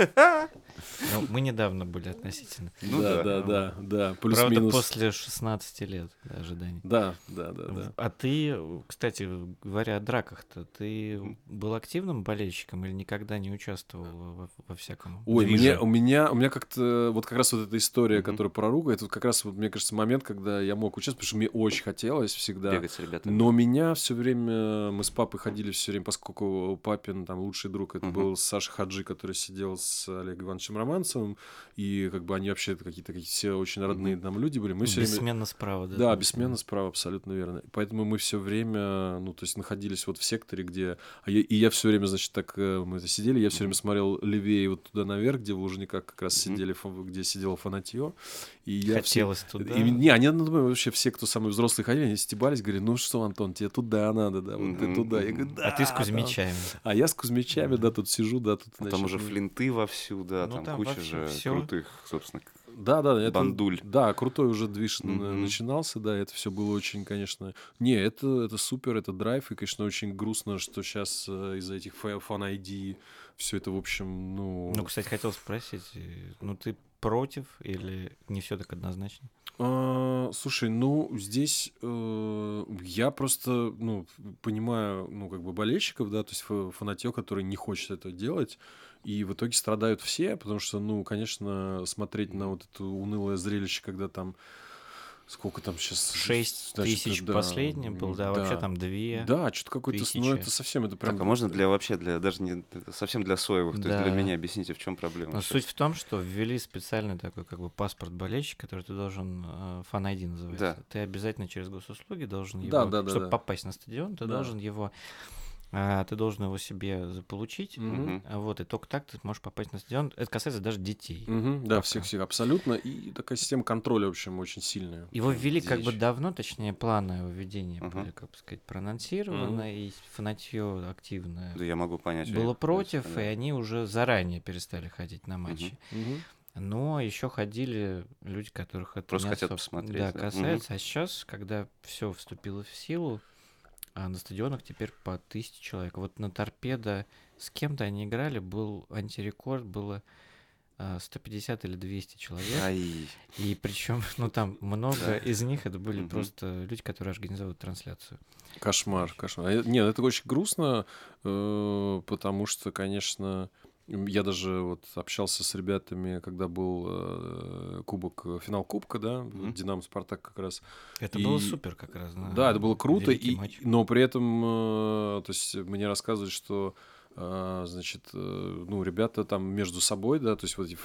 Ну, мы недавно были относительно. Ну да, да. да, да, да, Правда, после 16 лет да, ожиданий. Да, да, да, да. А ты, кстати, говоря о драках-то, ты был активным болельщиком или никогда не участвовал во, во всяком Ой, мне, у меня, у меня как-то вот как раз вот эта история, которая про руку, это вот как раз вот мне кажется момент, когда я мог участвовать, потому что мне очень хотелось всегда. Бегать с ребятами. Но меня все время, мы с папой ходили все время, поскольку папин там лучший друг, это Мгм. был Саша Хаджи, который сидел с Олегом Ивановичем Романцевым, и как бы они вообще какие-то какие все очень родные нам люди были. Мы все время... Бессменно справа, да? Да, бессменно справа, абсолютно верно. Поэтому мы все время, ну, то есть находились вот в секторе, где... а и я все время, значит, так э, мы это сидели, я все время смотрел левее вот туда наверх, где в Лужниках как раз сидели, где сидело фанатье. И я все- Хотелось туда. и, не, они, ну, вообще все, кто самые взрослые ходили, они стебались, говорили, ну что, Антон, тебе туда надо, да, вот ты туда. Я мгм. Говорю, да. А ты с да». Кузьмичами. А я с Кузьмичами, да, тут сижу, да, тут, А Там значит, уже флинты вовсю, да, Ну, там, там куча же крутых, собственно. Да, да, это, Бандуль. Да, крутой уже движ Мгм. начинался, да, это все было очень, конечно. Не, это, это супер, это драйв, и, конечно, очень грустно, что сейчас из-за этих фан ID все это, в общем, ну... Ну, кстати, хотел спросить, э, ну ты против или не все так однозначно? А, слушай, ну здесь э, я просто, ну, понимаю, ну, как бы болельщиков, да, то есть фа- фанатье, который не хочет это делать, и в итоге страдают все, потому что, ну, конечно, смотреть на вот это унылое зрелище, когда там сколько там сейчас... Шесть тысяч последний был, да, вообще там две. Да, что-то какое-то, ну, это совсем, это прям... Так, а можно для вообще, для даже не совсем для соевых, то есть для Да. меня объясните, в чем проблема? Но суть в том, что ввели специальный такой как бы паспорт болельщика, который ты должен, э, фан ID называется. Да. Ты обязательно через госуслуги должен его, Да, да, да, чтобы да. попасть на стадион, ты Да. должен его, ты должен его себе заполучить. А Вот, и только так ты можешь попасть на стадион. Это касается даже детей. Мгм, да, Пока. всех-всех, абсолютно. И такая система контроля, в общем, очень сильная. Его ввели как бы давно, точнее, планы его введения Ага. были, как бы сказать, проанонсированы, и фанатье активное Да, я могу понять. было есть, против, да. и они уже заранее перестали ходить на матчи. Мгм. Но еще ходили люди, которых это Просто не хотят особо, посмотреть, Да, да. касается. А сейчас, когда все вступило в силу, а на стадионах теперь по тысяче человек. Вот на торпедо с кем-то они играли, был антирекорд, было а, 150 или 200 человек. Ай, И причем, ну там много Да. из них это были Мгм. просто люди, которые организовывают трансляцию. Кошмар, кошмар. А, Нет, это очень грустно, э, потому что, конечно, я даже вот общался с ребятами, когда был э, кубок, э, финал кубка, да, Мгм. Динамо Спартак как раз. Это И- было супер как раз. Да, это было круто, великий и, матч. но при этом, э, то есть мне рассказывают, что значит, э, ну, ребята там между собой, да, то есть вот эти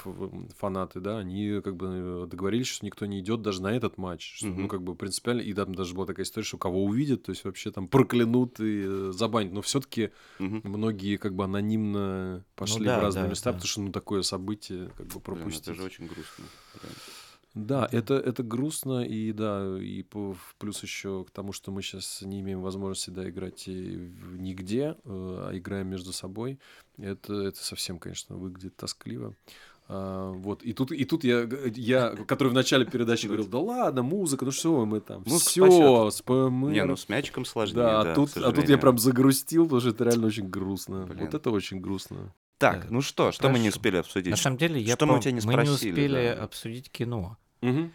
фанаты, да, они как бы э, договорились, что никто не идет даже на этот матч, что, ну, Мгм. как бы принципиально, и там даже была такая история, что кого увидят, то есть вообще там проклянут и э, забанят, но все-таки мгм. многие как бы анонимно пошли да, в разные да, места, да. потому что, ну, такое событие как бы Блин, пропустить. это же очень грустно. реально. Да, это, это грустно, и да, и по- плюс еще к тому, что мы сейчас не имеем возможности да, играть и в- нигде, э, а играем между собой, это, это совсем, конечно, выглядит тоскливо. А, вот, и тут, и тут я, я, который в начале передачи говорил, да ладно, музыка, ну что мы там, Музыка все, спасет. Не, ну с мячиком сложнее, да, да, а, тут, а тут я прям загрустил, потому что это реально очень грустно. Блин. Вот это очень грустно. Так, ну что, что мы не успели обсудить? На самом деле, я что мы у пом- тебя не мы не спросили, успели да? обсудить кино. Мгм.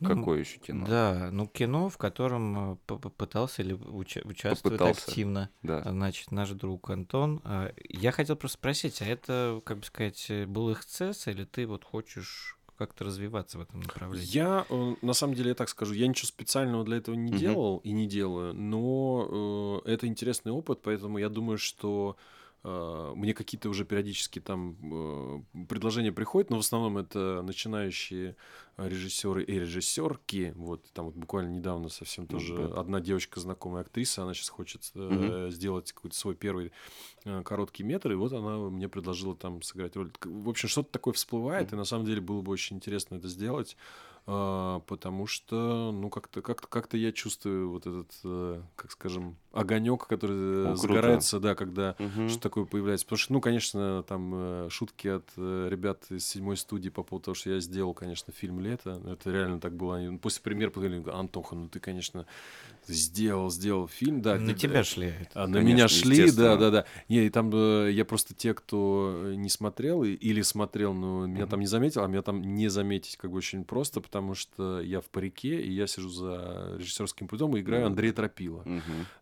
ну, Какое еще кино? Да, ну кино, в котором э, попытался или уча- участвует Попытался. активно, Да. значит, наш друг Антон. А, Я хотел просто спросить, а это, как бы сказать, был эксцесс, или ты вот хочешь как-то развиваться в этом направлении? Я, э, на самом деле, я так скажу, я ничего специального для этого не Мгм. делал и не делаю, но э, это интересный опыт, поэтому я думаю, что мне какие-то уже периодически там э, предложения приходят, но в основном это начинающие режиссеры и режиссерки. Вот там вот буквально недавно совсем Ну, тоже да. одна девочка, знакомая актриса, она сейчас хочет э, Мгм. сделать какой-то свой первый э, короткий метр, и вот она мне предложила там сыграть роль. В общем, что-то такое всплывает, и на самом деле было бы очень интересно это сделать, потому что, ну, как-то как как я чувствую вот этот, э, как скажем, огонек, который э, О, круто. загорается, да, когда Мгм. что такое появляется. Потому что, ну, конечно, там э, шутки от ребят из седьмой студии по поводу того, что я сделал, конечно, фильм «Лето». Это реально так было. Они после премьеры поговорили, Антоха, ну ты, конечно, сделал, сделал фильм. Да, На тебя шли. а, на меня шли, да, да, да. Не, и там э, я просто те, кто э, не смотрел или смотрел, но меня там не заметил, а меня там не заметить как бы очень просто, потому что я в парике, и я сижу за режиссерским пультом и играю. Андрея Тропила.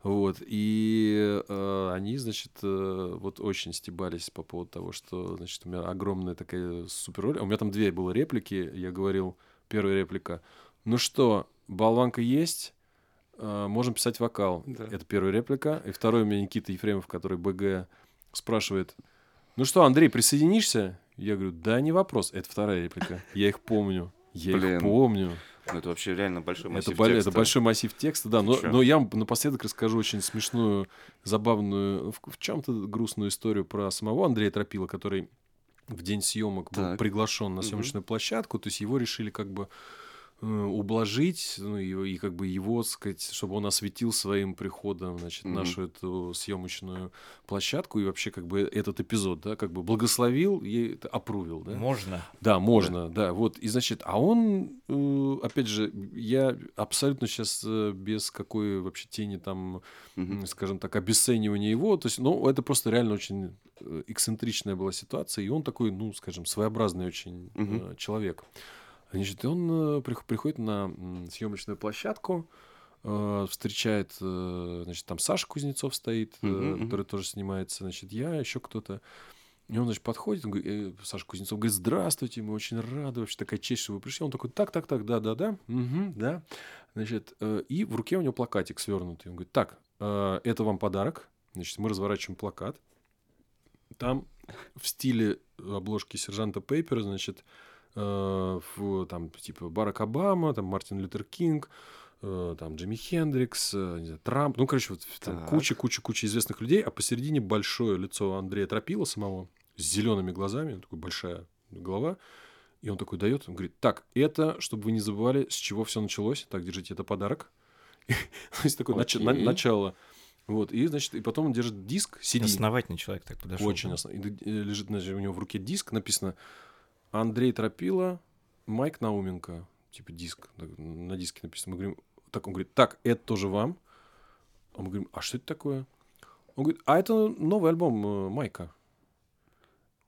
Вот, и э, они, значит, вот очень стебались по поводу того, что, значит, у меня огромная такая супер роль. У меня там две было реплики, я говорил, первая реплика, ну что, болванка есть, можем писать вокал. Да. Это первая реплика. И второй у меня Никита Ефремов, который БГ, спрашивает, ну что, Андрей, присоединишься? Я говорю, да, не вопрос. Это вторая реплика. Я их помню. Я Блин. их помню. Ну, это вообще реально большой Это, массив это текста. большой массив текста, да. Но, но я напоследок расскажу очень смешную, забавную, в, в чем-то грустную историю про самого Андрея Тропила, который в день съемок был Так. приглашен на съемочную площадку. То есть его решили как бы э, ублажить, ну, и, и как бы его, сказать, чтобы он осветил своим приходом, значит, Мгм. нашу эту съемочную площадку и вообще как бы этот эпизод, да, как бы благословил и это опрувил, да. Можно. Да, можно, да. Вот, и значит, а он, э, опять же, я абсолютно сейчас без какой вообще тени там, м, скажем так, обесценивания его, то есть, ну, это просто реально очень э, эксцентричная была ситуация, и он такой, ну, скажем, своеобразный очень э, человек. Значит, он э, прих- приходит на съемочную площадку, э, встречает, э, значит, там Саша Кузнецов стоит, Мгм, мгм. который тоже снимается, значит, я, еще кто-то. И он, значит, подходит, он говорит, Саша Кузнецов говорит, здравствуйте, мы очень рады, вообще такая честь, что вы пришли. Он такой, так, так, так, да, да, да, мгм, да. Значит, и в руке у него плакатик свернутый. Он говорит, так, это вам подарок. Значит, мы разворачиваем плакат. Там в стиле обложки сержанта Пейпера, значит, в, там, типа, Барак Обама, там, Мартин Лютер Кинг, э, там, Джимми Хендрикс, э, знаю, Трамп, ну, короче, вот там куча-куча-куча известных людей, а посередине большое лицо Андрея Тропила самого с зелеными глазами, такой большая голова, и он такой дает, он говорит, так, это, чтобы вы не забывали, с чего все началось, так, держите, это подарок. То есть такое начало. Вот, и, значит, и потом он держит диск, CD. Основательный человек так подошел. Очень основ- и д- э, лежит значит, у него в руке диск, написано Андрей Тропила, Майк Науменко. Типа диск. На диске написано. Мы говорим, так, он говорит, так, это тоже вам. А мы говорим, а что это такое? Он говорит, а это новый альбом э, Майка.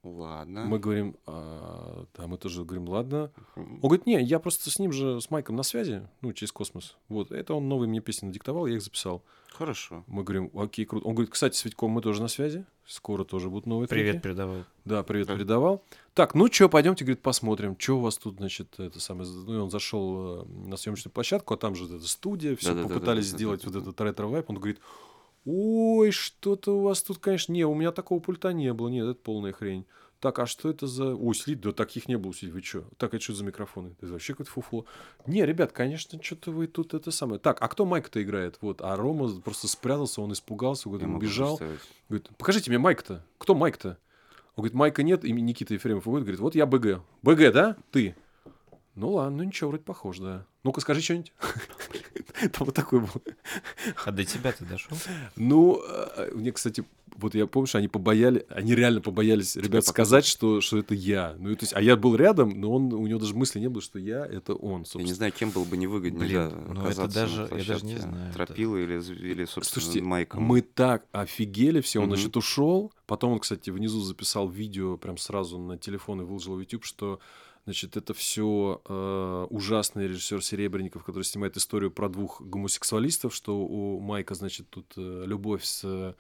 Ладно. Мы говорим, «А, да, мы тоже говорим, ладно. Он говорит, не, я просто с ним же, с Майком на связи, ну, через космос. Вот, это он новые мне песни надиктовал, я их записал. Хорошо. Мы говорим, окей, круто. Он говорит, кстати, с Витьком мы тоже на связи. Скоро тоже будут новые треки». Привет передавал. Да, привет Да. передавал. Так, ну что, пойдемте, говорит, посмотрим, что у вас тут, значит, это самое. Ну, и он зашел э, на съемочную площадку, а там же эта студия, все Да-да-да-да-да-да-да. попытались сделать вот этот ретро-вайб. Он говорит, ой, что-то у вас тут, конечно, не, у меня такого пульта не было, нет, это полная хрень. Так, а что это за... Ой, слить, да таких не было, слить, вы что? Так, это что за микрофоны? Это вообще какое-то фуфло. Не, ребят, конечно, что-то вы тут это самое. Так, а кто Майк-то играет? Вот, а Рома просто спрятался, он испугался, говорит, он представить. Говорит, покажите мне Майк-то. Кто Майк-то? Он говорит, Майка нет, и Никита Ефремов выходит, говорит, вот я БГ. БГ, да? Ты? Ну ладно, ну ничего, вроде похож, да. Ну-ка, скажи что-нибудь. Там вот такой был. А до тебя ты дошел? Ну, э, мне, кстати, вот я помню, что они побояли, они реально побоялись, ребят, показать? сказать, что, что это я. Ну, то есть, а я был рядом, но он, у него даже мысли не было, что я, это он, Я не собственно. знаю, кем было бы невыгоднее Блин, да, ну это даже- я даже не знаю, это- Тропила или, или, собственно, Слушайте, Майком. мы так офигели все. Он, значит, ушел. Потом он, кстати, внизу записал видео прям сразу на телефон и выложил в YouTube, что Значит, это все ужасный режиссер Серебренников, который снимает историю про двух гомосексуалистов, что у Майка, значит, тут э, любовь с э,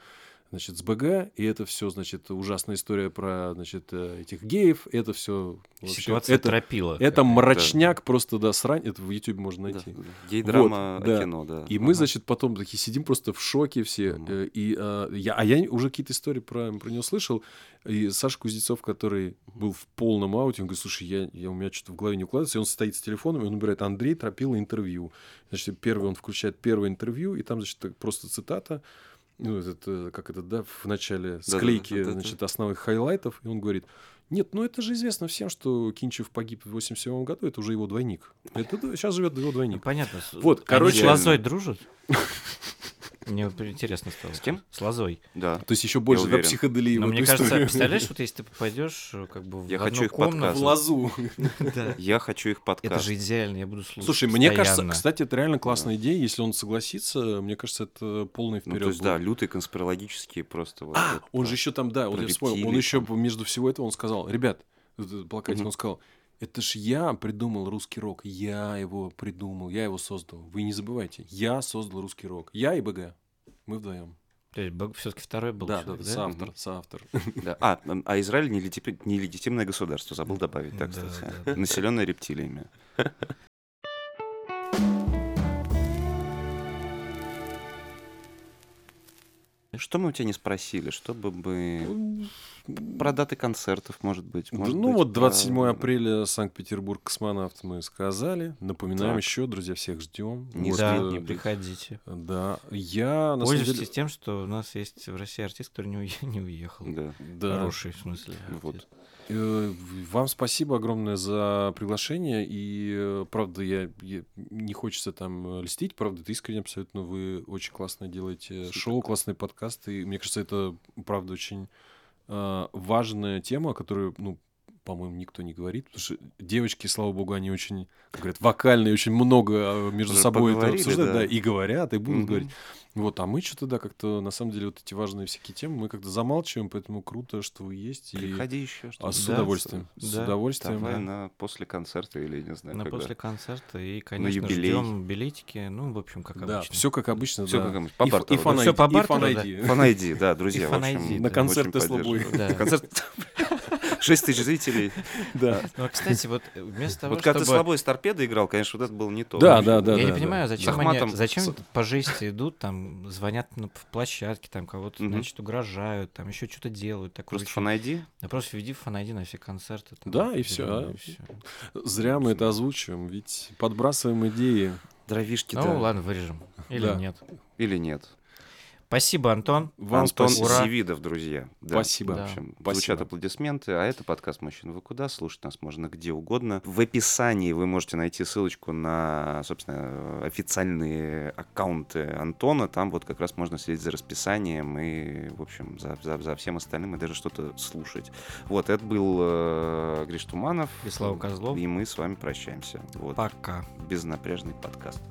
значит, с БГ, и это все, значит, ужасная история про, значит, э, этих геев, это все Ситуация это, тропила. это мрачняк просто, да, срань, это в YouTube можно Да, найти. да. Гей-драма Вот, да. о кино, да. И мы, Ага. значит, потом такие сидим просто в шоке все. Мгм. э, И, э, я, а я уже какие-то истории про, про него слышал. И Саша Кузнецов, который был в полном ауте, он говорит, слушай, я, я, у меня что-то в голове не укладывается. И он стоит с телефоном, и он набирает Андрей Тропилло интервью. Значит, первый, он включает первое интервью, и там, значит, просто цитата. Ну, этот, э, как это, да, в начале склейки, да-да-да. значит, основных хайлайтов. И он говорит, нет, ну это же известно всем, что Кинчев погиб в 87 году, это уже его двойник. Это сейчас живет его Ну, двойник. понятно. Вот, они короче- с Лозой дружат? Мне вот интересно стало. С кем? С Лозой. Да. То есть еще больше уверен. психоделии Но мне кажется, историю. представляешь, вот если ты попадешь э, как бы в Я одну хочу их комнату, подкаст. в лазу. да, Я хочу их подкаст. это же идеально, я буду слушать Слушай, мне кажется, кстати, это реально классная идея. Если он согласится, мне кажется, это полный Ну, вперед. то есть, да, лютые конспирологические просто. вот А, он про- же еще там, да, вот я вспомнил, он еще между всего этого он сказал, ребят, плакатик, он сказал, это ж я придумал русский рок, я его придумал, я его создал. Вы не забывайте, я создал русский рок. Я и БГ. Мы вдвоем. То есть все-таки второй был Да, да, человек, да, соавтор, соавтор. Да. А, а Израиль нелегитим- нелегитимное государство, забыл добавить, так, Да, кстати. да, да. Населенное рептилиями. Что мы у тебя не спросили, что бы мы... Про даты концертов, может быть. Может ну быть, вот про- 27 апреля Санкт-Петербург космонавт мы сказали. Напоминаем Так. еще, друзья, всех ждем. Не Вот, Да, э, не будет. приходите. Да, я на самом Пользуйтесь деле... тем, что у нас есть в России артист, который не, уе- не уехал. Да. Да. Хороший, в смысле. Вот. артист. Э, Вам спасибо огромное за приглашение. И, э, правда, я, я- не хочется там э, льстить, правда, это искренне абсолютно. Вы очень классно делаете Супер. шоу, классные подкасты. И мне кажется, это, правда, очень важная тема, которую, ну, по-моему, никто не говорит. Потому что девочки, слава богу, они очень, как говорят, вокальные, очень много э, между Уже собой это обсуждают, да. да, и говорят, и будут Мгм. говорить. Вот, а мы что-то, да, как-то, на самом деле, вот эти важные всякие темы, мы как-то замалчиваем, поэтому круто, что вы есть. и- Приходи еще. а с Да, удовольствием. С да. удовольствием. Давай да. на после концерта или не знаю На когда. после концерта и, конечно, ждем билетики. Ну, в общем, как Да, обычно. все как обычно. Всё да. как обычно, по И бартеру, И да? фан и фан бартеру, да. Фан да, друзья. И На да. концерт очень Tesla Boy. поддерживаю. Да. Концерт 6 тысяч зрителей. Да. Ну, а, кстати, вот э, вместо того, Вот когда ты слабой с торпедой играл, конечно, вот это было не то. Да, да, да. Я не да. понимаю, зачем они, зачем по жести идут, там, звонят на, в площадке, там, кого-то, значит, угрожают, там, еще что-то делают. Просто очень- фан ID. Да просто введи фан на все концерты. там, Да, и всё. Зря мы это озвучиваем, ведь подбрасываем идеи. Дровишки, Ну, ладно, вырежем. Или Да. нет. Или нет. Спасибо, Антон. Вам Антон спасибо. Севидов, друзья. Да. Спасибо. В Да. общем, Спасибо. звучат аплодисменты, а это подкаст «Мужчина, вы куда?» Слушать нас можно где угодно. В описании вы можете найти ссылочку на, собственно, официальные аккаунты Антона. Там вот как раз можно следить за расписанием и, в общем, за, за- за всем остальным и даже что-то слушать. Вот, это был э, Гриш Туманов. И Слава Козлов. И мы с вами прощаемся. Вот, Пока. безнапряжный подкаст.